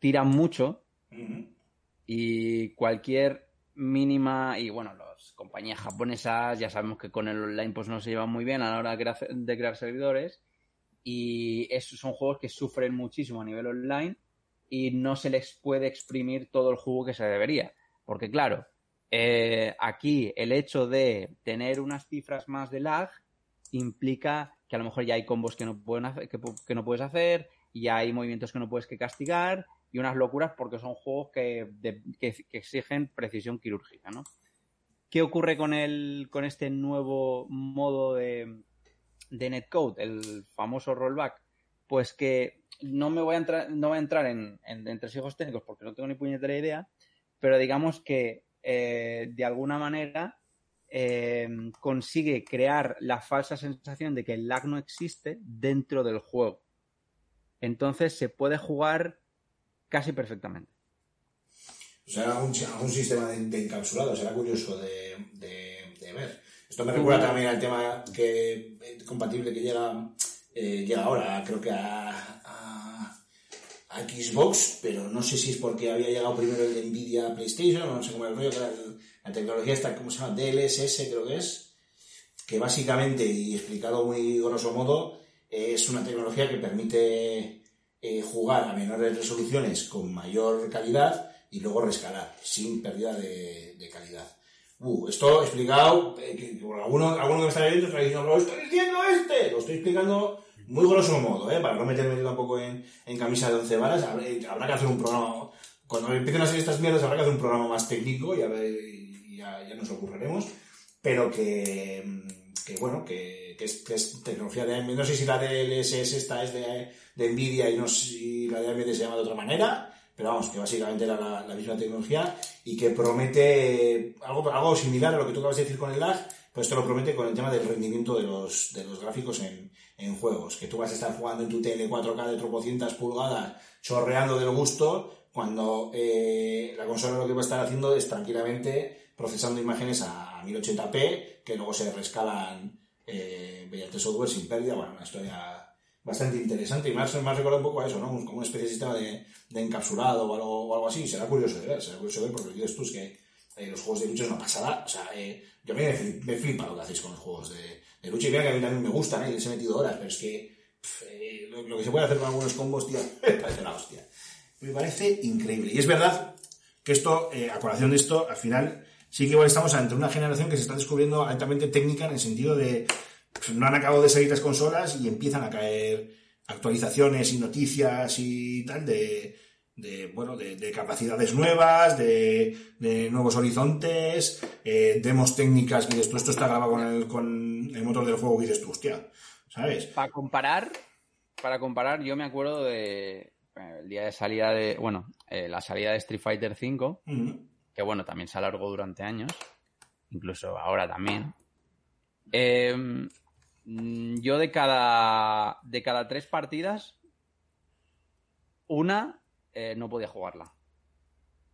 tiran mucho, y cualquier mínima y bueno las compañías japonesas ya sabemos que con el online pues no se llevan muy bien a la hora de crear, de crear servidores y esos son juegos que sufren muchísimo a nivel online y no se les puede exprimir todo el jugo que se debería. Porque claro eh, aquí el hecho de tener unas cifras más de lag implica que a lo mejor ya hay combos que no, que, no puedes hacer, y hay movimientos que no puedes que castigar, y unas locuras porque son juegos que, que, exigen precisión quirúrgica, ¿no? ¿Qué ocurre con, el, con este nuevo modo de, de netcode, el famoso rollback? Pues que no me voy a entrar, no voy a entrar en, en, en técnicos porque no tengo ni puñetera idea, pero digamos que eh, de alguna manera eh, consigue crear la falsa sensación de que el lag no existe dentro del juego. Entonces se puede jugar casi perfectamente. O sea, algún, algún sistema de, encapsulado, será curioso de, ver. Esto me recuerda también al tema que eh, compatible que llega, eh, llega ahora, creo que a, Xbox, pero no sé si es porque había llegado primero el de Nvidia a PlayStation, o no sé cómo era el rollo, era el- la tecnología esta, ¿cómo se llama? DLSS creo que es, que básicamente, y explicado muy grosso modo, es una tecnología que permite eh, jugar a menores resoluciones con mayor calidad y luego rescalar sin pérdida de, calidad. Uh, esto explicado, eh, que, por alguno, alguno que me está leyendo está diciendo, lo estoy diciendo este, lo estoy explicando muy grosso modo, ¿eh? para no meterme tampoco en, en camisa de once varas, habrá, que hacer un programa, cuando empiecen a hacer estas mierdas habrá que hacer un programa más técnico y, a ya, ya nos ocurriremos, pero que, que bueno, que, que, es, que es tecnología de AMD, no sé si la DLSS esta es de, de Nvidia y no sé si la de AMD se llama de otra manera, pero vamos, que básicamente era la, la misma tecnología y que promete algo, algo similar a lo que tú acabas de decir con el lag, pues esto lo promete con el tema del rendimiento de los, de los gráficos en, en juegos, que tú vas a estar jugando en tu tele 4K de tropocientas pulgadas, chorreando del gusto, cuando eh, la consola lo que va a estar haciendo es tranquilamente procesando imágenes a 1080p, que luego se rescalan eh, mediante software sin pérdida, bueno, una historia bastante interesante y más, más recuerda un poco a eso, ¿no? Como una especie de sistema de, de encapsulado o algo, o algo así. Será curioso de ver, será curioso de ver porque dices tú es que eh, los juegos de lucha es una pasada. O sea, eh, yo me, me flipa lo que hacéis con los juegos de, de lucha y mira que a mí también me gustan, ¿eh? Les he metido horas, pero es que pff, eh, lo, lo que se puede hacer con algunos combos, tío, me parece la hostia. Me parece increíble. Y es verdad que esto, eh, a colación de esto, al final sí que igual estamos ante una generación que se está descubriendo altamente técnica en el sentido de pues, no han acabado de salir las consolas y empiezan a caer actualizaciones y noticias y tal de, de bueno de, de capacidades nuevas de, de nuevos horizontes eh, demos técnicas que dices tú esto está grabado con el, con el motor del juego que dices tú hostia ¿sabes? Para comparar, para comparar, yo me acuerdo de eh, el día de salida de, bueno, eh, la salida de Street Fighter V, Ujú. Que bueno, también se alargó durante años, incluso ahora también. Mm, yo de cada, de cada tres partidas, una eh, no podía jugarla.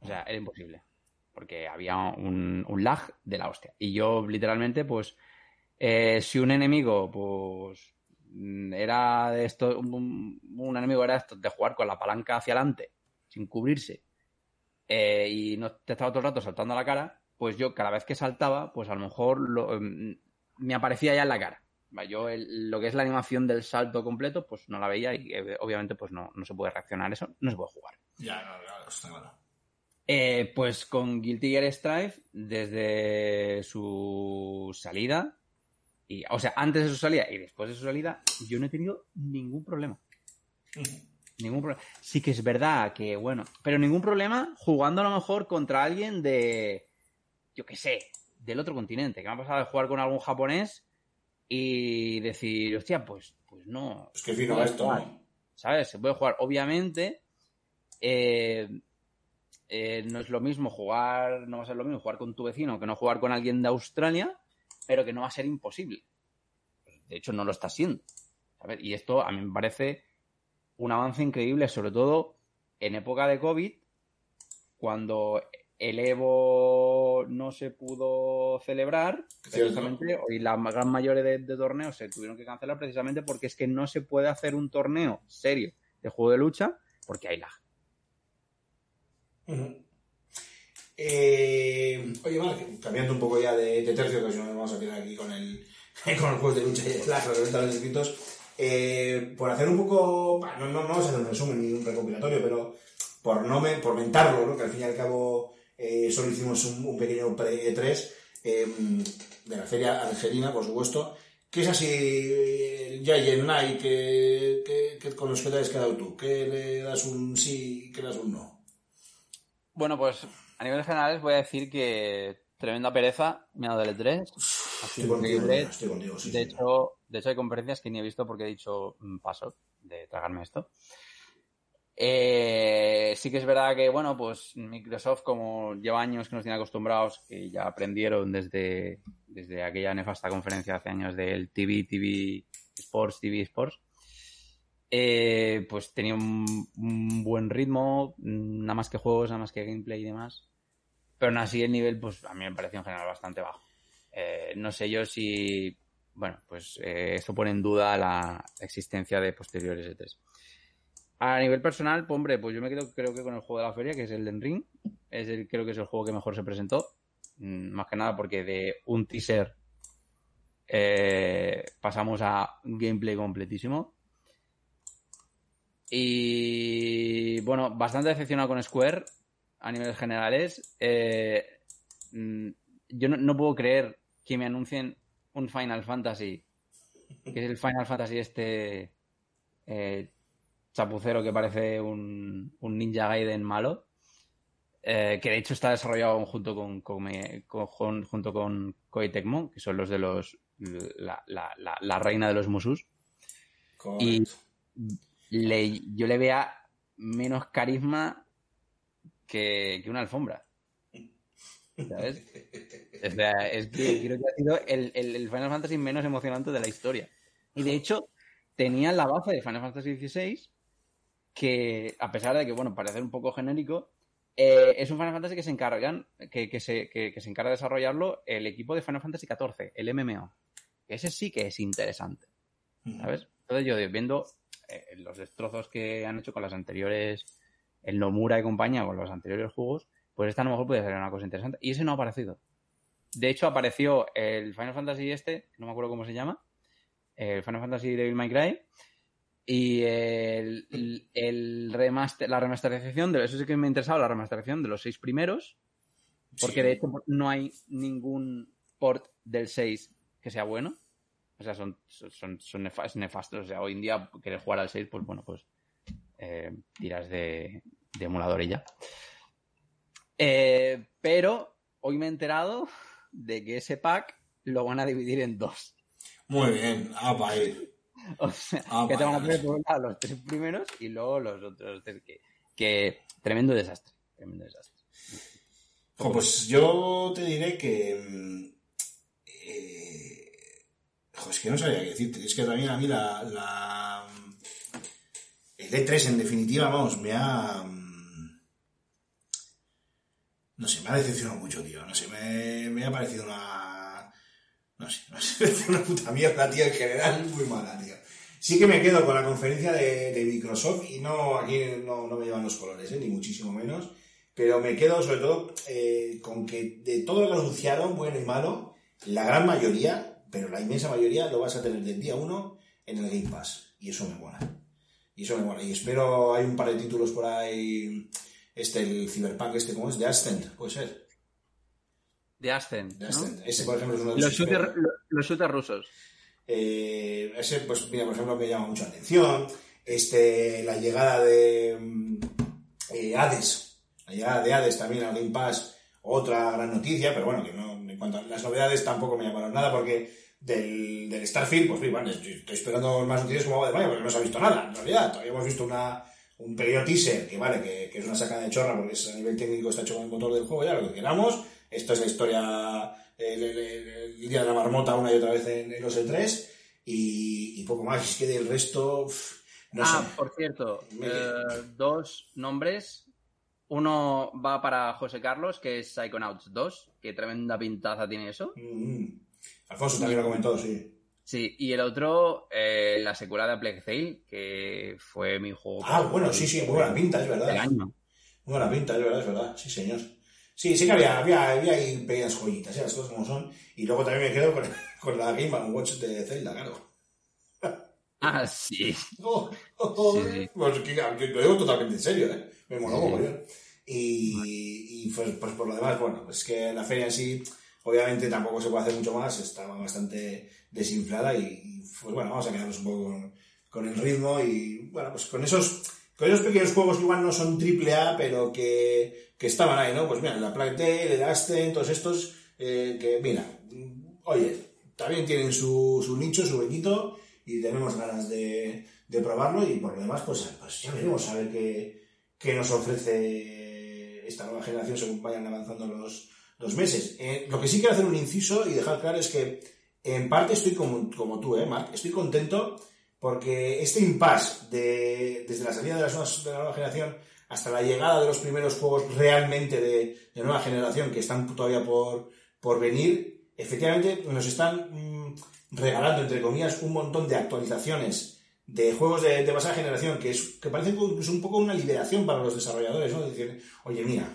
O sea, era imposible. Porque había un, un lag de la hostia. Y yo literalmente, pues, eh, si un enemigo, pues, mm, era de esto, un, un enemigo era esto, de jugar con la palanca hacia adelante, sin cubrirse, eh, y no te estaba todo el rato saltando a la cara, pues yo cada vez que saltaba, pues a lo mejor lo, mm, me aparecía ya en la cara. Yo el- lo que es la animación del salto completo, pues no la veía y eh, obviamente pues no, no se puede reaccionar a eso, no se puede jugar. ya no, está claro Eh, pues con Guilty Gear Strive, desde su salida, y, o sea, antes de su salida y después de su salida, yo no he tenido ningún problema. Ningún problema. Sí que es verdad que, bueno, pero ningún problema jugando a lo mejor contra alguien de, yo qué sé, del otro continente. Que me ha pasado de jugar con algún japonés y decir, hostia, pues, pues no. pues qué fino esto jugar. ¿sabes? Se puede jugar. Obviamente, eh, eh, no es lo mismo jugar, no va a ser lo mismo jugar con tu vecino que no jugar con alguien de Australia, pero que no va a ser imposible. De hecho, no lo está siendo. ¿sabes? Y esto a mí me parece un avance increíble, sobre todo en época de COVID, cuando el Evo no se pudo celebrar, precisamente, y la gran mayoría de, de torneos se tuvieron que cancelar precisamente porque es que no se puede hacer un torneo serio de juego de lucha porque hay lag. Eh, oye, Marc, cambiando un poco ya de, de tercio, que si no nos vamos a quedar aquí con el, con el juego de lucha y el lag, los escritos, eh, por hacer un poco, no, no, no hacer un resumen ni un recopilatorio, pero por no me, por mentarlo, ¿no? que al fin y al cabo eh, solo hicimos un, un pequeño pre-3 eh, de la feria argelina, por supuesto, ¿Qué es así, ya y en Nike, que, que- que con los que te has quedado tú? ¿Qué le das un sí y qué le das un no? Bueno, pues a nivel general voy a decir que tremenda pereza me ha dado el E3. Así Estoy contigo, estoy contigo, sí. de, sí. hecho, de hecho, hay conferencias que ni he visto porque he dicho "Mm, paso de tragarme esto. Eh, sí que es verdad que, bueno, pues Microsoft, como lleva años que nos tiene acostumbrados, que ya aprendieron desde, desde aquella nefasta conferencia hace años del TV, TV Sports, TV Sports, eh, pues tenía un, buen ritmo, nada más que juegos, nada más que gameplay y demás. Pero aún así el nivel, pues a mí me pareció en general bastante bajo. Eh, no sé yo si, bueno, pues eh, esto pone en duda la existencia de posteriores E3. A nivel personal, pues hombre, pues yo me quedo creo que con el juego de la feria, que es el Den Ring. Es el, creo que es el juego que mejor se presentó. Mm, Más que nada porque de un teaser eh, pasamos a gameplay completísimo. Y bueno, bastante decepcionado con Square a niveles generales. Eh, mm, yo no puedo creer que me anuncien un Final Fantasy, que es el Final Fantasy este eh, chapucero que parece un, un Ninja Gaiden malo, eh, que de hecho está desarrollado junto con, con, con- con- junto con Koei Tecmo, que son los de los la, la- la- la reina de los musus. Y le, yo le vea menos carisma que, que una alfombra. ¿Sabes? O sea, es que creo que ha sido el, el- el Final Fantasy menos emocionante de la historia. Y de hecho, tenía la base de Final Fantasy XVI, que a pesar de que, bueno, parece un poco genérico, eh, es un Final Fantasy que se encargan, que, que se, que- que se encarga de desarrollarlo el equipo de Final Fantasy XIV, el MMO. Ese sí que es interesante. ¿sabes? Entonces yo viendo eh, los destrozos que han hecho con las anteriores, el Nomura y compañía, con los anteriores juegos, pues esta a lo mejor puede ser una cosa interesante. Y ese no ha aparecido. De hecho, apareció el Final Fantasy este, no me acuerdo cómo se llama, el Final Fantasy Devil May Cry, y el, el- el remaster, la remasterización, de, eso sí que me ha interesado, la remasterización de los seis primeros, porque Sí. de hecho no hay ningún port del 6 que sea bueno. O sea, son, son, son nefas- nefastos. O sea, hoy en día quieres jugar al 6, pues bueno, pues eh, tiras de, de emulador y ya. Eh, pero hoy me he enterado de que ese pack lo van a dividir en dos. Muy bien, ah, para ir. O sea, Ah, que te van a poner por un lado los tres primeros y luego los otros tres. Que, que tremendo desastre. Tremendo desastre. Jo, pues yo te diré que. eh, jo, es que no sabía qué decirte. Es que también a mí la. la el E3 en definitiva, vamos, me ha. No sé, me ha decepcionado mucho, tío. No sé, me, me ha parecido una. No sé, no sé, una puta mierda, tío, en general, muy mala, tío. Sí que me quedo con la conferencia de, de Microsoft y no, aquí no, no me llevan los colores, ¿eh? ni muchísimo menos. Pero me quedo sobre todo eh, con que de todo lo que anunciaron, bueno y malo, la gran mayoría, pero la inmensa mayoría, lo vas a tener del día 1 en el Game Pass. Y eso me mola. Y eso me mola. Y espero, hay un par de títulos por ahí, este, el Cyberpunk, este, ¿cómo es? The Ascent, puede ser. De Ascent. The ¿no? Ascent. Ese, por ejemplo, es uno de Los que espero. shooters, los shooters rusos. Eh, ese, pues, mira, por ejemplo, me llama mucho la atención. Este, la llegada de mm, eh, Hades. La llegada de Hades también al Game Pass. Otra gran noticia, pero bueno, que no, en cuanto a las novedades tampoco me llamaron nada porque del, del Starfield, pues, bueno, estoy, estoy esperando más noticias como agua de mayo porque no se ha visto nada. En realidad, todavía hemos visto una, un pequeño teaser que, vale, que, que es una sacada de chorra porque es, a nivel técnico está hecho con el motor del juego, ya lo que queramos. Esto es la historia, el, el- el- el día de la marmota una y otra vez en, los E3 y, y poco más. Es que del resto, no ah, sé. por cierto, Me- eh, dos nombres. Uno va para José Carlos, que es Psychonauts 2, que tremenda pintaza tiene eso. Mm. Alfonso también lo comentó, sí. Sí, y el otro, eh, la secuela de Plague Tale, que fue mi juego. Ah, bueno, sí, sí, muy buena pinta, es del verdad. año. Muy buena pinta, es verdad, es verdad. Sí, señor. Sí, sí que había, había, había ahí pequeñas joyitas, las cosas como son. Y luego también me quedo con, con la Game Watch de Zelda, claro. Ah, sí. Oh, oh, oh, Sí, sí. Pues que, lo digo totalmente en serio, ¿eh? Me moló Sí. mogollón. Y, y pues, pues por lo demás, bueno, pues que la feria en sí, Obviamente tampoco se puede hacer mucho más, estaba bastante desinflada y, pues bueno, vamos a quedarnos un poco con, con el ritmo y bueno, pues con esos, con esos pequeños juegos que igual no son triple A, pero que, que estaban ahí, ¿no? Pues mira, la Plague Tale, el Aston, todos estos, eh, que mira, oye, también tienen su, su nicho, su huequito y tenemos ganas de, de probarlo y por lo demás, pues, pues ya veremos a ver qué, qué nos ofrece esta nueva generación según vayan avanzando los, los meses. Eh, lo que sí quiero hacer un inciso y dejar claro es que en parte estoy como, como tú, ¿eh, Marc? Estoy contento porque este impasse de, desde la salida de, las nuevas- de la nueva generación hasta la llegada de los primeros juegos realmente de, de nueva generación que están todavía por, por venir, efectivamente nos están mm, regalando, entre comillas, un montón de actualizaciones de juegos de, de pasada generación que, es, que parecen incluso un poco una liberación para los desarrolladores, ¿no? Decir, oye, mira,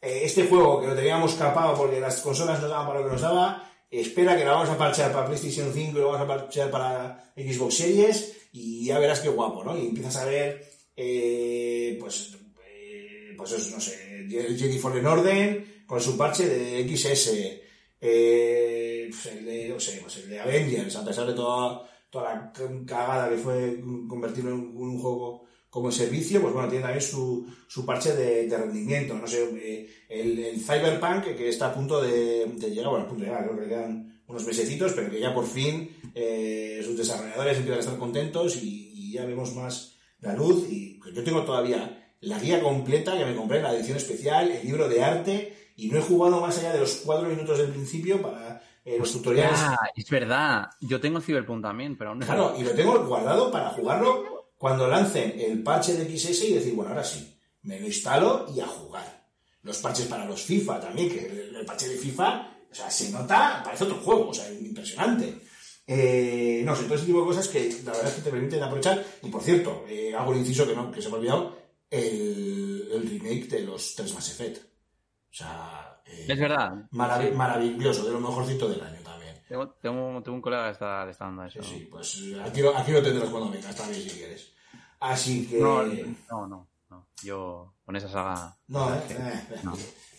eh, este juego que lo teníamos capado porque las consolas no daban para lo que nos daba, espera que lo vamos a parchear para PlayStation 5 y lo vamos a parchear para Xbox Series y ya verás qué guapo, ¿no? Y empiezas a ver, eh, pues, eh, pues eso, no sé, Jedi Fallen Order con su parche de XS, eh, pues el de, no sé, pues el de Avengers, a pesar de toda, toda la cagada que fue convertirlo en un juego como servicio, pues bueno, tiene también su, su parche de, de rendimiento, no sé, eh, el, el Cyberpunk que está a punto de, de llegar, bueno, a punto de llegar, creo que le quedan unos mesecitos, pero que ya por fin eh, sus desarrolladores empiezan a estar contentos y, y ya vemos más la luz y pues yo tengo todavía la guía completa que me compré, la edición especial, el libro de arte y no he jugado más allá de los cuatro minutos del principio para eh, los tutoriales. Ah, es verdad. Yo tengo Cyberpunk también, pero aún no. Claro, y lo tengo guardado para jugarlo cuando lancen el parche de XS y decir, bueno, ahora sí, me lo instalo y a jugar. Los parches para los FIFA también, que el, el parche de FIFA, o sea, se nota, parece otro juego, o sea, impresionante. Eh, no sé, todo ese tipo de cosas que la verdad es que te permiten aprovechar. Y por cierto, eh, hago un inciso que, no, que se me ha olvidado, el, el remake de los 3 Mass Effect. O sea, eh, Es verdad. marav- maravilloso, de lo mejorcito del año también. Tengo, tengo, tengo un colega que está, le está dando eso. Sí, sí, pues aquí lo, aquí lo tendrás cuando vengas también si quieres. Así que... No, no, no, no. Yo con esa saga. No, eh, eh, eh,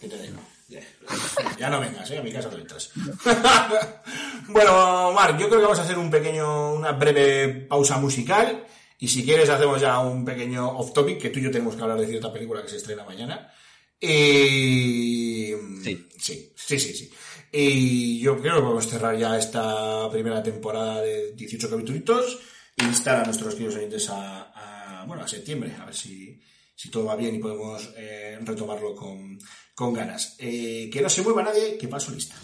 que te den. Ya, ya no vengas, eh, a mi casa no entras. bueno, Marc, yo creo que vamos a hacer un pequeño, una breve pausa musical. Y si quieres, hacemos ya un pequeño off topic, que tú y yo tenemos que hablar de cierta película que se estrena mañana. Y... Sí. Sí, sí, sí, sí. Y yo creo que podemos cerrar ya esta primera temporada de 18 capítulos e instar a nuestros queridos oyentes a, a, bueno, a septiembre, a ver si, si todo va bien y podemos eh, retomarlo con, con ganas. Eh, que no se mueva nadie, que paso lista.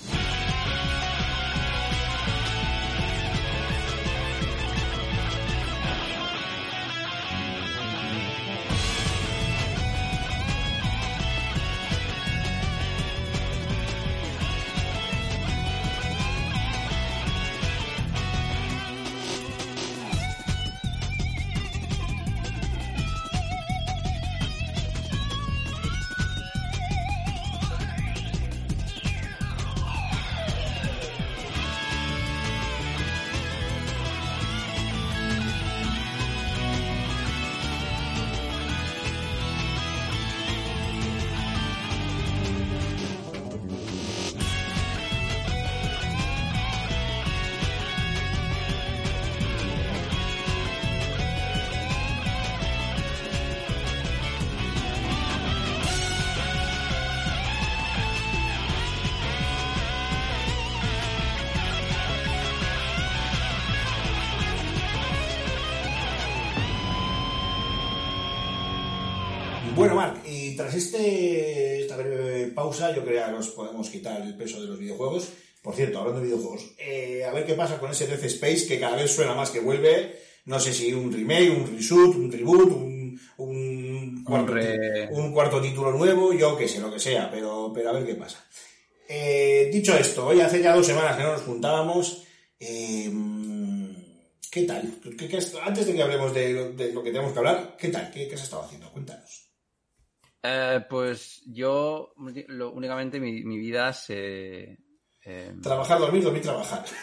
Y tras este, esta breve pausa, yo creo que nos podemos quitar el peso de los videojuegos. Por cierto, hablando de videojuegos, eh, a ver qué pasa con ese Death Space que cada vez suena más que vuelve. No sé si un remake, un reshoot, un reboot, un, un, cuarto, un cuarto título nuevo, yo qué sé, lo que sea, pero, pero a ver qué pasa. Eh, dicho esto, hoy hace ya dos semanas que no nos juntábamos. eh, ¿Qué tal? ¿Qué- qué has- antes de que hablemos de, lo- de lo que tenemos que hablar, ¿qué tal? ¿Qué, qué has estado haciendo? Cuéntanos. Eh, pues yo lo- únicamente mi, mi vida se... eh, Trabajar, dormir, dormir, trabajar.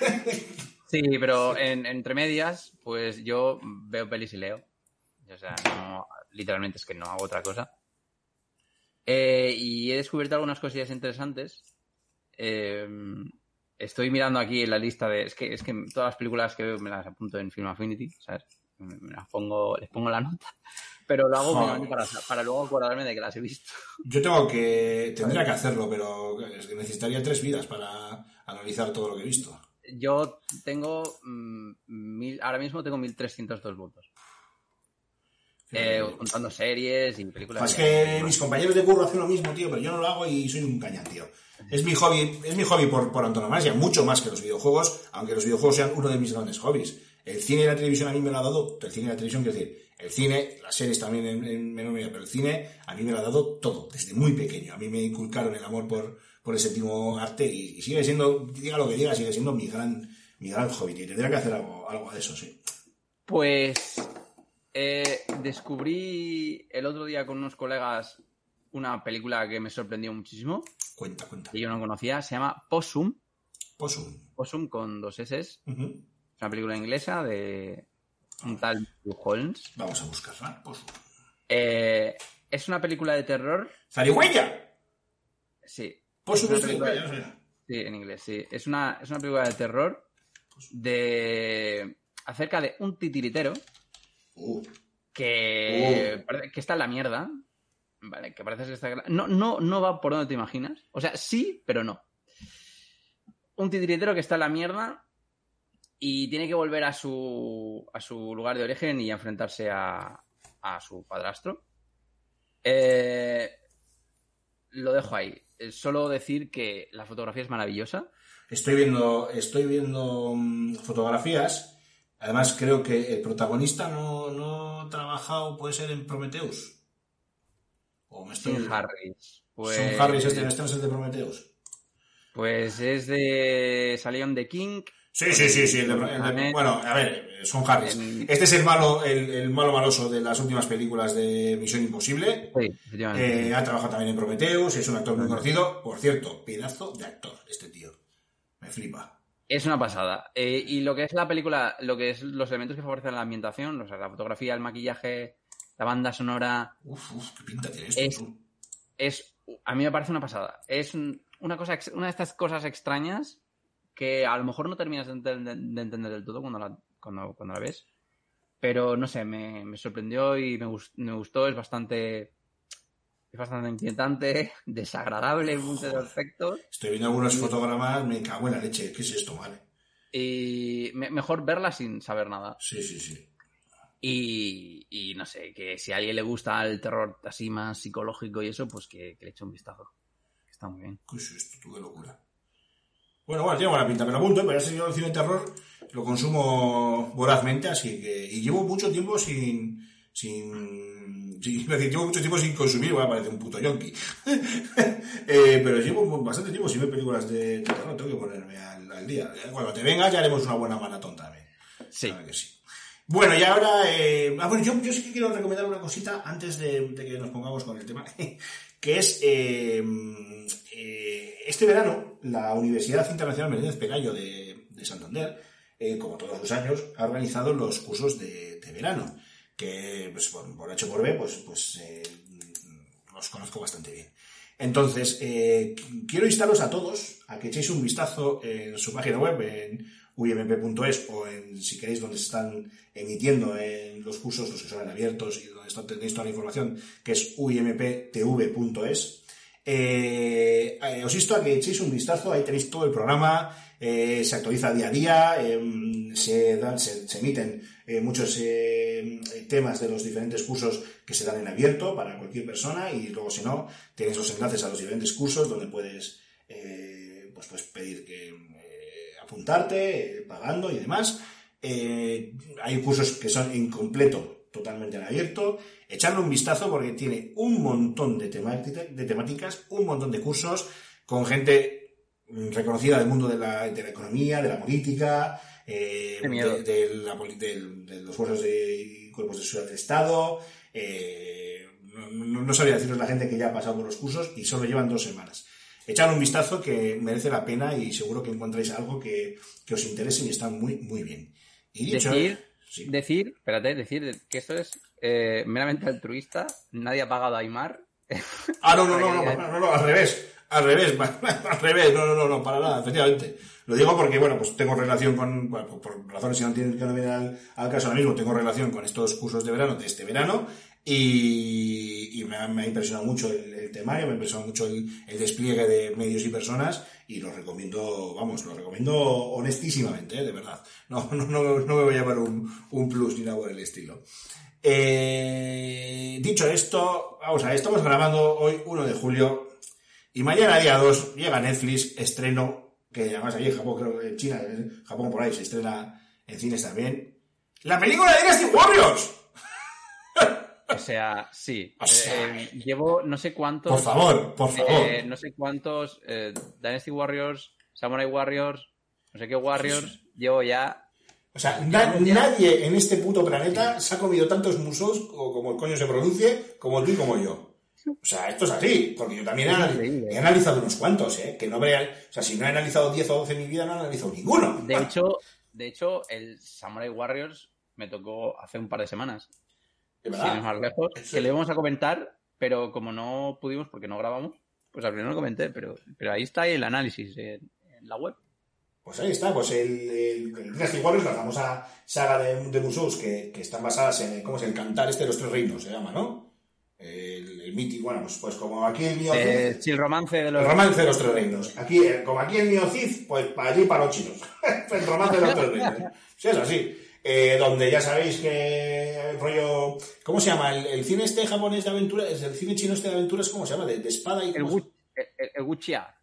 Sí, pero en, entre medias, pues yo veo pelis y leo. O sea, no, literalmente es que no hago otra cosa. Eh, y he descubierto algunas cosillas interesantes. eh, estoy mirando aquí en la lista de. Es que, es que todas las películas que veo me las apunto en Film Affinity, ¿sabes? Me, me las pongo, les pongo la nota. Pero lo hago para, para luego acordarme de que las he visto. Yo tengo que. Tendría que hacerlo, pero es que necesitaría tres vidas para analizar todo lo que he visto. Yo tengo. mm, mil, ahora mismo tengo 1302 votos. Eh, contando series y películas. Pues es que mis compañeros de curro hacen lo mismo, tío, pero yo no lo hago y soy un cañán, tío. Es mi hobby, es mi hobby por, por antonomasia, mucho más que los videojuegos, aunque los videojuegos sean uno de mis grandes hobbies. El cine y la televisión a mí me lo ha dado, el cine y la televisión, quiero decir, el cine, las series también en, en menor medida, pero el cine a mí me lo ha dado todo, desde muy pequeño. A mí me inculcaron el amor por, por el séptimo arte y, y sigue siendo, diga lo que diga, sigue siendo mi gran, mi gran hobby, tío. Tendría que hacer algo, algo de eso, sí. Pues eh, descubrí el otro día con unos colegas una película que me sorprendió muchísimo, Cuenta, cuenta. que yo no conocía, se llama Possum, Possum. Possum con dos S, es Ujú. una película inglesa de un tal Holmes. Vamos a buscarla. Eh, es una película de terror, ¡Zarigüeya! sí. No sé. Sí, en inglés, sí. Es una, es una película de terror de acerca de un titiritero Uh, que, parece que está en la mierda. Vale, que parece que está... No, no, no va por donde te imaginas. O sea, sí, pero no. Un titiritero que está en la mierda y tiene que volver a su, a su lugar de origen y enfrentarse a, a su padrastro. Eh, lo dejo ahí. Eh, Solo decir que la fotografía es maravillosa. Estoy viendo, estoy viendo mm, fotografías. Además, creo que el protagonista no, no ha trabajado, puede ser en Prometheus. O me estoy. Sin Harris. Pues, Son Harris, este, este no es el de Prometheus. Pues es de. Salieron de King. Sí, sí, sí, sí. el de- el de- También- bueno, a ver, son Harris. Este es el malo, el, el malo maloso de las últimas películas de Misión Imposible. Sí. Eh, ha trabajado también en Prometheus, es un actor muy conocido. Por cierto, pedazo de actor, este tío. Me flipa. Es una pasada. Eh, y lo que es la película, lo que es los elementos que favorecen la ambientación, o sea, la fotografía, el maquillaje, la banda sonora, Uf, uf, qué pinta tiene esto. Es- tú. es. A mí me parece una pasada. Es un- una cosa, una de estas cosas extrañas que a lo mejor no terminas de, enten- de entender del todo cuando la, cuando, cuando la ves. Pero no sé, me, me sorprendió y me, gus- me gustó. Es bastante. Es bastante inquietante, desagradable en muchos aspectos. Estoy viendo algunos fotogramas, me cago en la leche. ¿Qué es esto, vale? Y me- mejor verla sin saber nada. Sí, sí, sí. Y, y no sé, que si a alguien le gusta el terror así más psicológico y eso, pues que, que le eche un vistazo. Está muy bien. ¿Qué es esto? Tú, qué locura. Bueno, bueno, tiene buena pinta, me lo apunto, pero ese yo el cine de terror lo consumo vorazmente, así que... Y llevo mucho tiempo sin... sin... sin- decir, llevo mucho tiempo sin consumir, a parecer un puto yonki. Eh, pero llevo bastante tiempo sin ver películas de terror, tengo que ponerme al, al día. Cuando te vengas ya haremos una buena maratón también. Sí. Claro que sí. Bueno, y ahora, eh, ah, bueno, yo, sí que quiero recomendar una cosita antes de, que nos pongamos con el tema, que es eh, eh, este verano la Universidad Internacional Menéndez Pelayo de, de Santander, como todos los años, ha organizado los cursos de, verano, que pues, por, H por B, pues, pues los conozco bastante bien. Entonces, qu- quiero instaros a todos a que echéis un vistazo en su página web, en uimp.es o en, si queréis, donde se están emitiendo en los cursos, los que son abiertos y donde está, tenéis toda la información, que es uimptv.es. Eh, eh, os insto a que echéis un vistazo, ahí tenéis todo el programa, eh, se actualiza día a día, eh, se, dan, se, se emiten eh, muchos eh, temas de los diferentes cursos que se dan en abierto para cualquier persona y luego si no, tienes los enlaces a los diferentes cursos donde puedes eh, pues, pues pedir que eh, apuntarte, pagando y demás. Eh, hay cursos que son en completo, totalmente en abierto. Echarle un vistazo porque tiene un montón de, temática- de temáticas, un montón de cursos con gente reconocida del mundo de la, de la economía, de la política, eh, de, de la de los fuerzos de cuerpos de seguridad del Estado. eh, no, no- no sabría deciros la gente que ya ha pasado por los cursos y solo llevan dos semanas. Echad un vistazo que merece la pena y seguro que encontráis algo que, que os interese y están muy, muy bien. Y dicho, Decir, sí. decir, espérate, decir que esto es eh, meramente altruista. Nadie ha pagado a Aymar. Ah, no, no, no, no, no, no, no, al revés. Al revés, al revés, no, no, no, no, para nada, efectivamente. Lo digo porque, bueno, pues tengo relación con, bueno, por- razones que no, tienen, que no al caso ahora mismo, tengo relación con estos cursos de verano de este verano y, me, ha, impresionado mucho el, el temario, me ha impresionado mucho el, el despliegue de medios y personas y lo recomiendo, vamos, lo recomiendo honestísimamente, ¿eh? de verdad. No, no, no, no me voy a llevar un, un plus ni nada por el estilo. Eh, dicho esto, vamos a ver, estamos grabando hoy 1 de julio y mañana día 2 llega Netflix, estreno, que además allí en Japón, creo que en China, en Japón por ahí se estrena en cines también, la película de Dynasty Warriors. O sea, sí. O sea, Eh, llevo no sé cuántos. Por favor, por favor. eh, no sé cuántos. eh, Dynasty Warriors, Samurai Warriors, no sé qué Warriors. Llevo ya. O sea, na- nadie en este puto planeta se ha comido tantos musos, o como el coño se pronuncie, como tú y como yo. O sea, esto es así, porque yo también he analizado unos cuantos, ¿eh? Que no habría, o sea, si no he analizado 10 o 12 en mi vida, no he analizado ninguno. De hecho, de hecho, el Samurai Warriors me tocó hace un par de semanas. De sin verdad. ir más lejos. Eso Que le íbamos a comentar, pero como no pudimos porque no grabamos, pues al final no lo comenté. Pero, pero ahí está el análisis en, en la web. Pues ahí está, pues el, el, el Dynasty Warriors, la famosa saga de, de musos que, que están basadas en, ¿cómo es? El cantar este de los tres reinos, se llama, ¿no? El, el mítico, bueno, pues, pues como aquí el mío Eh, sí, el romance de el los. romance de los tres reinos. Aquí, eh, como aquí el mío Cid, pues para allí para los chinos. el romance de los tres reinos. Sí, es así. Eh, donde ya sabéis que el rollo, ¿cómo se llama? El, el cine este japonés de aventuras, el cine chino este de aventuras, ¿cómo se llama? De, de espada y... El, ¿cómo se- Wu- el, el-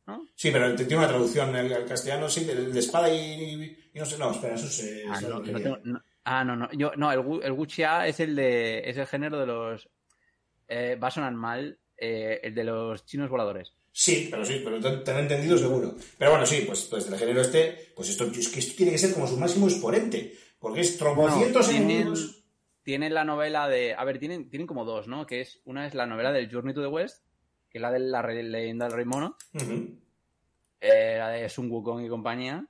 ¿no? Sí, pero tiene una traducción al, castellano, sí, de, de espada y, y no sé, no, espera, eso es... Ah, no, no tengo- no. Ah, no, no. Yo, no, el, el es el de. es el género de los. Eh, va a sonar mal. eh, el de los chinos voladores. Sí, pero sí, pero te, te entendido seguro. Pero bueno, sí, pues, pues del género este, pues esto, es que esto tiene que ser como su máximo exponente, porque es tropocientos No, tienen, enemigos. tienen la novela de. A ver, tienen, tienen como dos, ¿no? Que es. Una es la novela del Journey to the West, que es la de la leyenda del Rey Mono. Ujú. eh, la de Sun Wukong y compañía.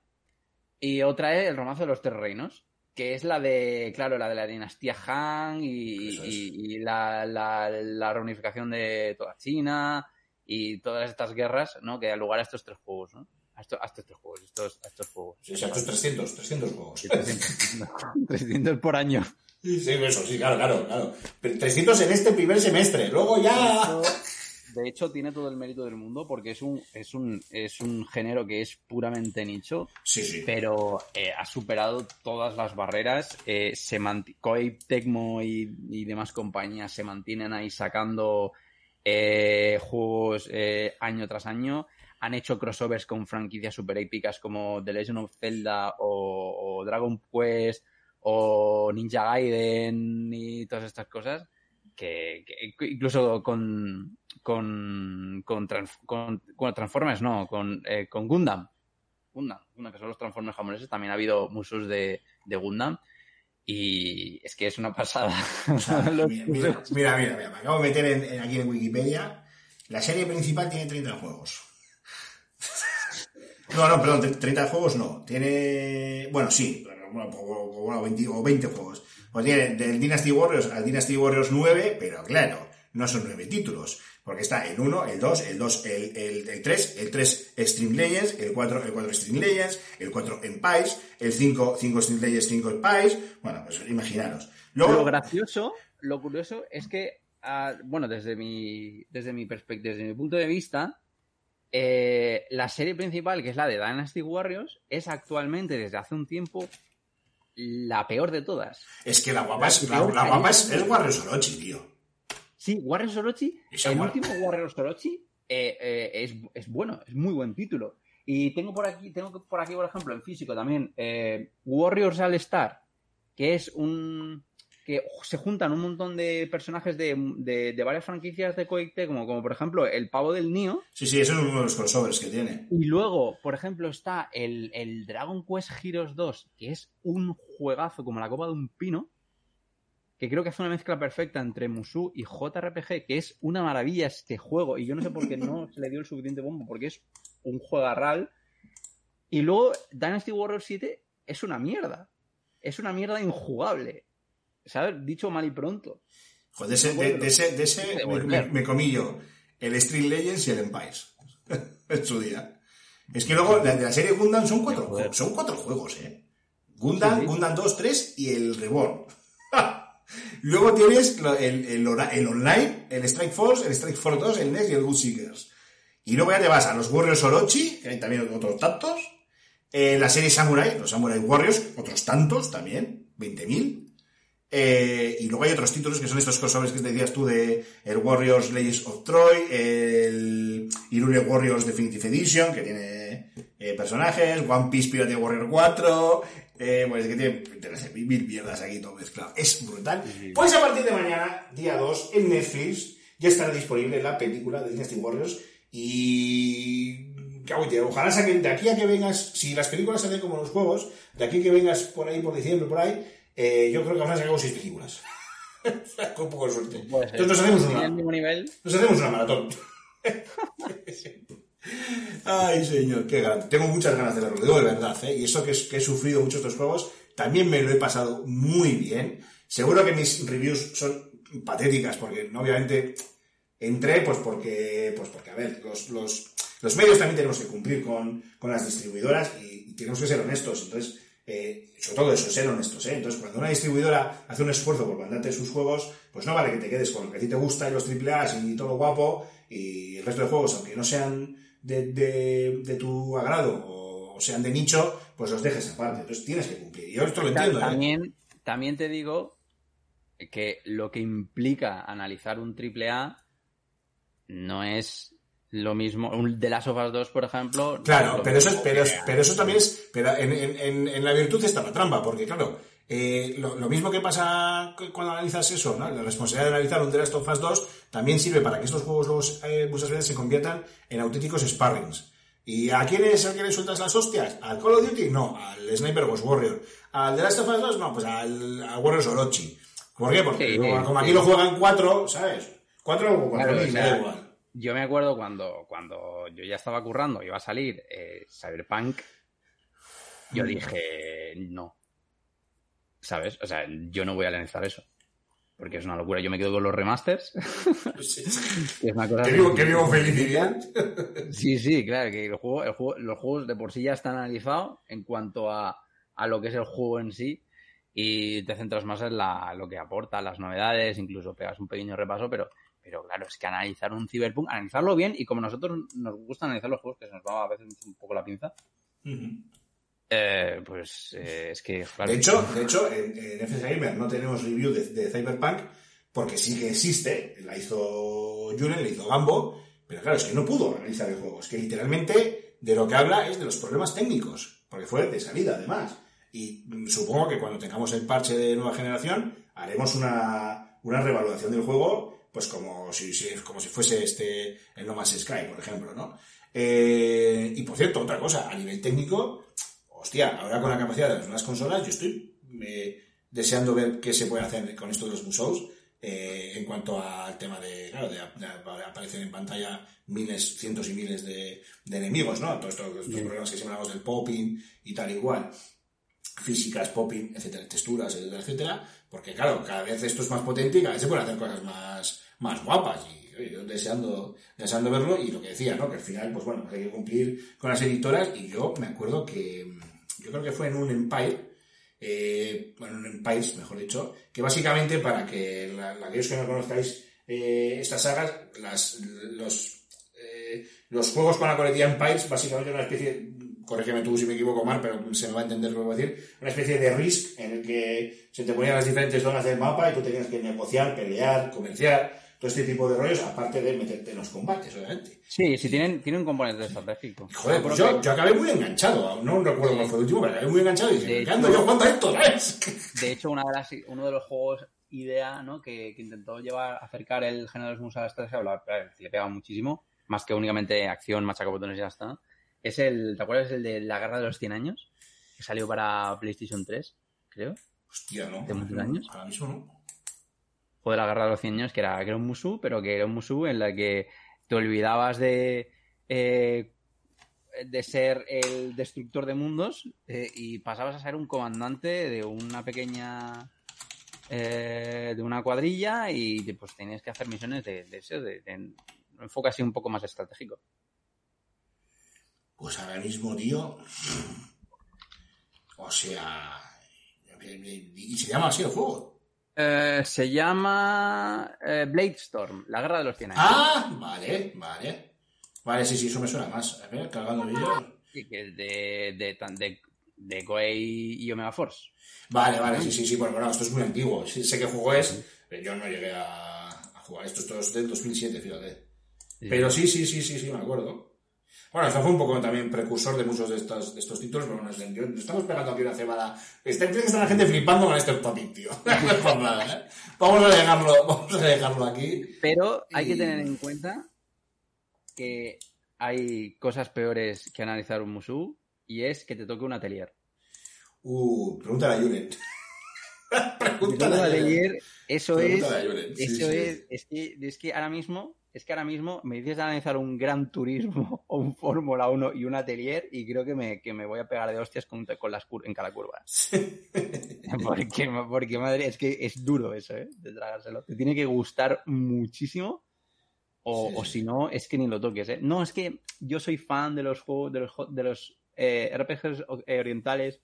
Y otra es El romance de los tres reinos, que es la de, claro, la de la dinastía Han y, Eso es. y- y la, la- la reunificación de toda China y todas estas guerras, ¿no? Que dan lugar a estos tres juegos, ¿no? A, esto- a estos tres juegos, estos, a estos juegos. Sí, sea, estos 300, 300 juegos. Sí, 300, 300 por año. Sí, sí, eso, sí, claro, claro, claro. Pero 300 en este primer semestre, luego De ya... hecho, de hecho, tiene todo el mérito del mundo porque es un, es un, es un género que es puramente nicho Sí, sí. pero eh, ha superado todas las barreras. Eh, se manti- Koei, Tecmo y, y demás compañías se mantienen ahí sacando eh, juegos eh, año tras año. Han hecho crossovers con franquicias super épicas como The Legend of Zelda o, o Dragon Quest o Ninja Gaiden y todas estas cosas. Que, que incluso con con, con, con- con Transformers, no, con, eh, con Gundam. Gundam, Gundam, que son los Transformers japoneses, también ha habido musos de, de Gundam. Y es que es una pasada. Los mira, mira, mira, mira, acabo de meter en, en- aquí en Wikipedia. La serie principal tiene 30 juegos. No, no, perdón, tre- 30 juegos no. Tiene. Bueno, sí, o- o- bueno, 20, o 20 juegos. Pues tiene del Dynasty Warriors al Dynasty Warriors 9, pero claro, no son 9 títulos. Porque está el 1, el 2, el 2, el, el, el 3, el 3 Stream Legends, el 4, el 4 Stream Legends, el 4 Empires, el 5, 5 Stream Legends, 5 Empires. Bueno, pues imaginaros. Luego, Lo gracioso, lo curioso es que, ah, bueno, desde mi, desde mi perspectiva, desde mi punto de vista, eh, la serie principal, que es la de Dynasty Warriors, es actualmente, desde hace un tiempo, la peor de todas. Es que la guapa es, la, guapa es, Warriors Orochi, tío. Sí, Warriors Orochi, el último Warriors Orochi eh, eh, es, es bueno, es muy buen título. Y tengo por aquí, tengo por aquí, por ejemplo, en físico también, Warriors All Star, que es un que se juntan un montón de personajes de, de- de varias franquicias de Koei Tecmo, como por ejemplo el pavo del Nio, Sí, sí, eso es uno de los crossovers que tiene. y luego, por ejemplo, está el, el Dragon Quest Heroes 2, que es un juegazo como la copa de un pino, que creo que hace una mezcla perfecta entre Musou y JRPG, que es una maravilla este juego, y yo no sé por qué no se le dio el suficiente bombo, porque es un juegarral. Y luego Dynasty Warriors 7 es una mierda. Es una mierda injugable. ¿Sabes? Dicho mal y pronto. Joder, de ese, de, de ese, de ese De me, me- me comí yo el Street Legends y el Empires. en su día. Es que luego, la de la serie Gundam son cuatro, son cuatro juegos, ¿eh? Gundam, Sí, sí. Gundam 2, 3 y el Reborn. luego tienes el, el online, el Strike Force, el Strike Force 2, el NES y el Good Seekers. Y luego ya te vas a los Warriors Orochi, que hay también otros tantos. Eh, la serie Samurai, los Samurai Warriors, otros tantos también, 20.000. Eh, y luego hay otros títulos que son estos crossovers que te decías tú de el Warriors Legends of Troy, el Irule Warriors Definitive Edition, que tiene eh, personajes, One Piece Pirate Warrior 4, eh, pues que tiene mil mierdas aquí todo mezclado. Es brutal. Pues a partir de mañana, día 2, en Netflix, ya estará disponible la película de Dynasty Warriors y... Ojalá saquen de aquí a que vengas, si las películas salen como los juegos, de aquí a que vengas por ahí, por diciembre, por ahí, eh, yo creo que a sacar seis películas. Con poco de suerte. Puede ser. Entonces nos hacemos una, mismo nivel. nos hacemos una maratón. Ay, señor, qué ganas. Tengo muchas ganas de verlo, lo digo de verdad, ¿eh? Y eso que, es- que he sufrido mucho estos juegos, también me lo he pasado muy bien. Seguro que mis reviews son patéticas, porque obviamente entré, pues porque, pues porque, a ver, los, los, los medios también tenemos que cumplir con, con las distribuidoras y, y tenemos que ser honestos. Entonces, eh, sobre todo eso, ser honestos, ¿eh? Entonces, cuando una distribuidora hace un esfuerzo por mandarte sus juegos, pues no vale que te quedes con lo que a ti te gusta y los AAA y todo lo guapo y el resto de juegos, aunque no sean de, de, de tu agrado o sean de nicho, pues los dejes aparte. Entonces tienes que cumplir. Y yo esto lo entiendo, ¿eh? También, también te digo que lo que implica analizar un triple A no es lo mismo. Un The Last of Us 2, por ejemplo. Claro, pero eso, pero, que- pero eso también es. Pero en, en- en- en la virtud está la trampa, porque claro, eh, lo, lo mismo que pasa cu- cuando analizas eso, ¿no? la responsabilidad de analizar un The Last of Us 2 también sirve para que estos juegos luego, eh, muchas veces se conviertan en auténticos sparrings. ¿Y a quién es el que le sueltas las hostias? ¿Al Call of Duty? No, al Sniper Ghost Warrior. ¿Al The Last of Us 2? No, pues al, al Warriors Orochi. ¿Por qué? Porque Sí, luego, sí, como aquí sí. lo juegan cuatro, ¿sabes? Cuatro o cuatro Claro, mil, o me sea, da igual. Yo me acuerdo cuando, cuando yo ya estaba currando, iba a salir eh, Cyberpunk, yo dije, no. ¿Sabes? O sea, yo no voy a lanzar eso. Porque es una locura. Yo me quedo con los remasters. Sí. que es una cosa Que vivo, que bien. Sí, sí, claro, que el juego, el juego- los juegos de por sí ya están analizados en cuanto a, a lo que es el juego en sí y te centras más en la, lo que aporta, las novedades, incluso pegas un pequeño repaso, pero, pero claro, es que analizar un Cyberpunk, analizarlo bien y como a nosotros nos gusta analizar los juegos, que se nos va a veces un poco la pinza, eh, pues eh, es que, claro, De hecho, de hecho en, en FS Gamer no tenemos review de, de Cyberpunk porque sí que existe. La hizo Julen, la hizo Gambo, pero claro, es que no pudo analizar el juego. Es que literalmente de lo que habla es de los problemas técnicos, porque fue de salida además. Y mm, supongo que cuando tengamos el parche de nueva generación haremos una, una revaluación del juego, pues como si, si- como si fuese este el No Man's Sky, por ejemplo, ¿no? Eh, y por cierto, otra cosa, a nivel técnico, hostia, ahora con la capacidad de las nuevas consolas, yo estoy eh, deseando ver qué se puede hacer con esto de los musos eh, en cuanto al tema de, claro, de, de aparecer en pantalla miles, cientos y miles de, de enemigos, ¿no? Todos estos, estos problemas que siempre hablamos del popping y tal igual físicas, popping, etcétera, texturas, etcétera, etcétera, porque claro, cada vez esto es más potente y cada vez se pueden hacer cosas más, más guapas y yo deseando, deseando verlo y lo que decía, ¿no? Que al final, pues bueno, hay que cumplir con las editoras y yo me acuerdo que mm, yo creo que fue en un Empire, eh, bueno, en un Empires, mejor dicho, que básicamente para que la, la- que no conozcáis eh, estas sagas, las, los, eh, los juegos con la coletilla Empires, básicamente una especie, corrígeme tú si me equivoco mal, pero se me va a entender lo que voy a decir, una especie de Risk en el que se te ponían las diferentes zonas del mapa y tú tenías que negociar, pelear, comerciar, todo este tipo de rollos, aparte de meterte en los combates, obviamente. sí, sí tienen, tienen un componente estratégico. Joder, pues yo, yo acabé muy enganchado, no recuerdo cuál fue el último, pero acabé muy enganchado y dije, ¿qué ando yo a esto, ¿sabes? De hecho, una de las, uno de los juegos idea ¿no? que, que intentó llevar acercar el género de los a la estrategia, le pega muchísimo, más que únicamente acción, machaca botones y ya está. Es el, ¿te acuerdas el de la guerra de los 100 años? Que salió para PlayStation 3, creo. Hostia, ¿no? ¿De muchos años? Ahora mismo no. Juego de la guerra de los 100 años, que era, que era un Musou, pero que era un Musou en la que te olvidabas de, eh, de ser el destructor de mundos eh, y pasabas a ser un comandante de una pequeña eh, de una cuadrilla y pues tenías que hacer misiones de, de, de un enfoque así un poco más estratégico. Pues ahora mismo, tío. O sea. Y se llama así el juego. Eh, se llama eh, Blade Storm, la guerra de los 100 años. Ah, vale, vale. Vale, sí, sí, eso me suena más. A ver, cargando vídeo. Sí, que es de, de, de, de Koei y Omega Force. Vale, vale, sí, sí, sí, bueno, bueno, esto es muy antiguo. Sí, sé qué juego es, pero yo no llegué a, a jugar esto. Esto es del 2007, fíjate. Pero sí, sí, sí, sí, sí, me acuerdo. Bueno, esto fue un poco también precursor de muchos de estos, de estos títulos, pero bueno, yo- estamos pegando aquí una cebada. Está, tiene que estar la gente flipando con este topic, tío. No es por nada, ¿eh? Vamos a dejarlo, vamos a dejarlo aquí. Pero hay que tener en cuenta que hay cosas peores que analizar un Musou y es que te toque un atelier. Uh, pregúntale a Julen. Te pregúntale a atelier, eso es, a Julen, sí, eso sí. es, es que, es que ahora mismo, es que ahora mismo me dices analizar un Gran Turismo o un Fórmula 1 y un atelier y creo que me, que me voy a pegar de hostias con, con las cur- en cada curva. Porque, porque madre, es que es duro eso, ¿eh? De tragárselo. Te tiene que gustar muchísimo. O, Sí, o si no, es que ni lo toques, ¿eh? No, es que yo soy fan de los juegos, de los, de los eh, RPGs eh, orientales,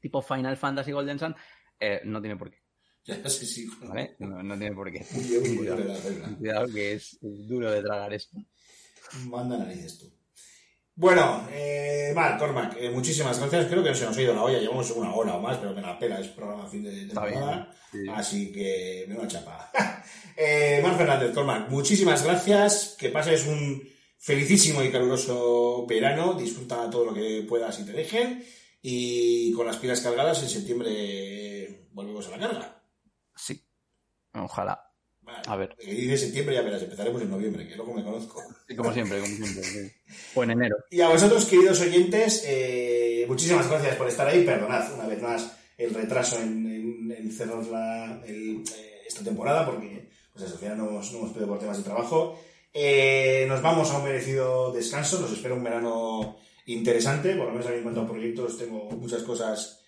tipo Final Fantasy Golden Sun. eh, no tiene por qué, Ya, sí, sí. ¿vale? No, no tiene por qué. Cuidado, que es, es duro de tragar esto. Manda narices tú. Bueno, eh, Marc, Cormac, eh, muchísimas gracias. Creo que se nos ha ido la olla. Llevamos una hora o más, pero me la pela. Es programa fin de temporada. sí. Así que, me una chapa. eh, Marc Fernández, Cormac, muchísimas gracias. Que pases un felicísimo y caluroso verano. Disfruta todo lo que puedas y te dejen. Y con las pilas cargadas, en septiembre volvemos a la carga. Ojalá. Vale. A ver. Que dice septiembre, ya verás, empezaremos en noviembre, que luego me conozco. Sí, como siempre, como siempre. sí. O en enero. Y a vosotros, queridos oyentes, eh, muchísimas gracias por estar ahí. Perdonad una vez más el retraso en, en- en cerrar la- el, eh, esta temporada, porque pues eso, al final no hemos, no hemos podido por temas de trabajo. Eh, nos vamos a un merecido descanso. Nos espera un verano interesante. Por lo menos a mí en cuanto a proyectos tengo muchas cosas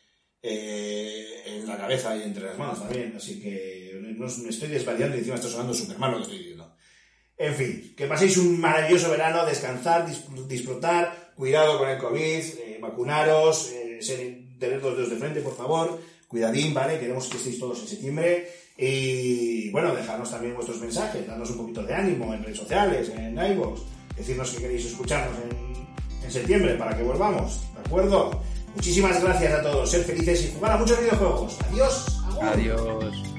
eh, en la cabeza y entre las manos también. Así que no, me estoy desvariando y encima está sonando Superman lo que estoy diciendo. En fin, que paséis un maravilloso verano, descansar, dis- disfrutar, cuidado con el COVID, eh, vacunaros, eh, tener los dedos de frente, por favor, cuidadín, ¿vale? Queremos que estéis todos en septiembre. Y bueno, dejarnos también vuestros mensajes, darnos un poquito de ánimo en redes sociales, en iVoox, decirnos que queréis escucharnos en, en septiembre para que volvamos, ¿de acuerdo? Muchísimas gracias a todos, ser felices y jugar a muchos videojuegos. Adiós. agur. Adiós.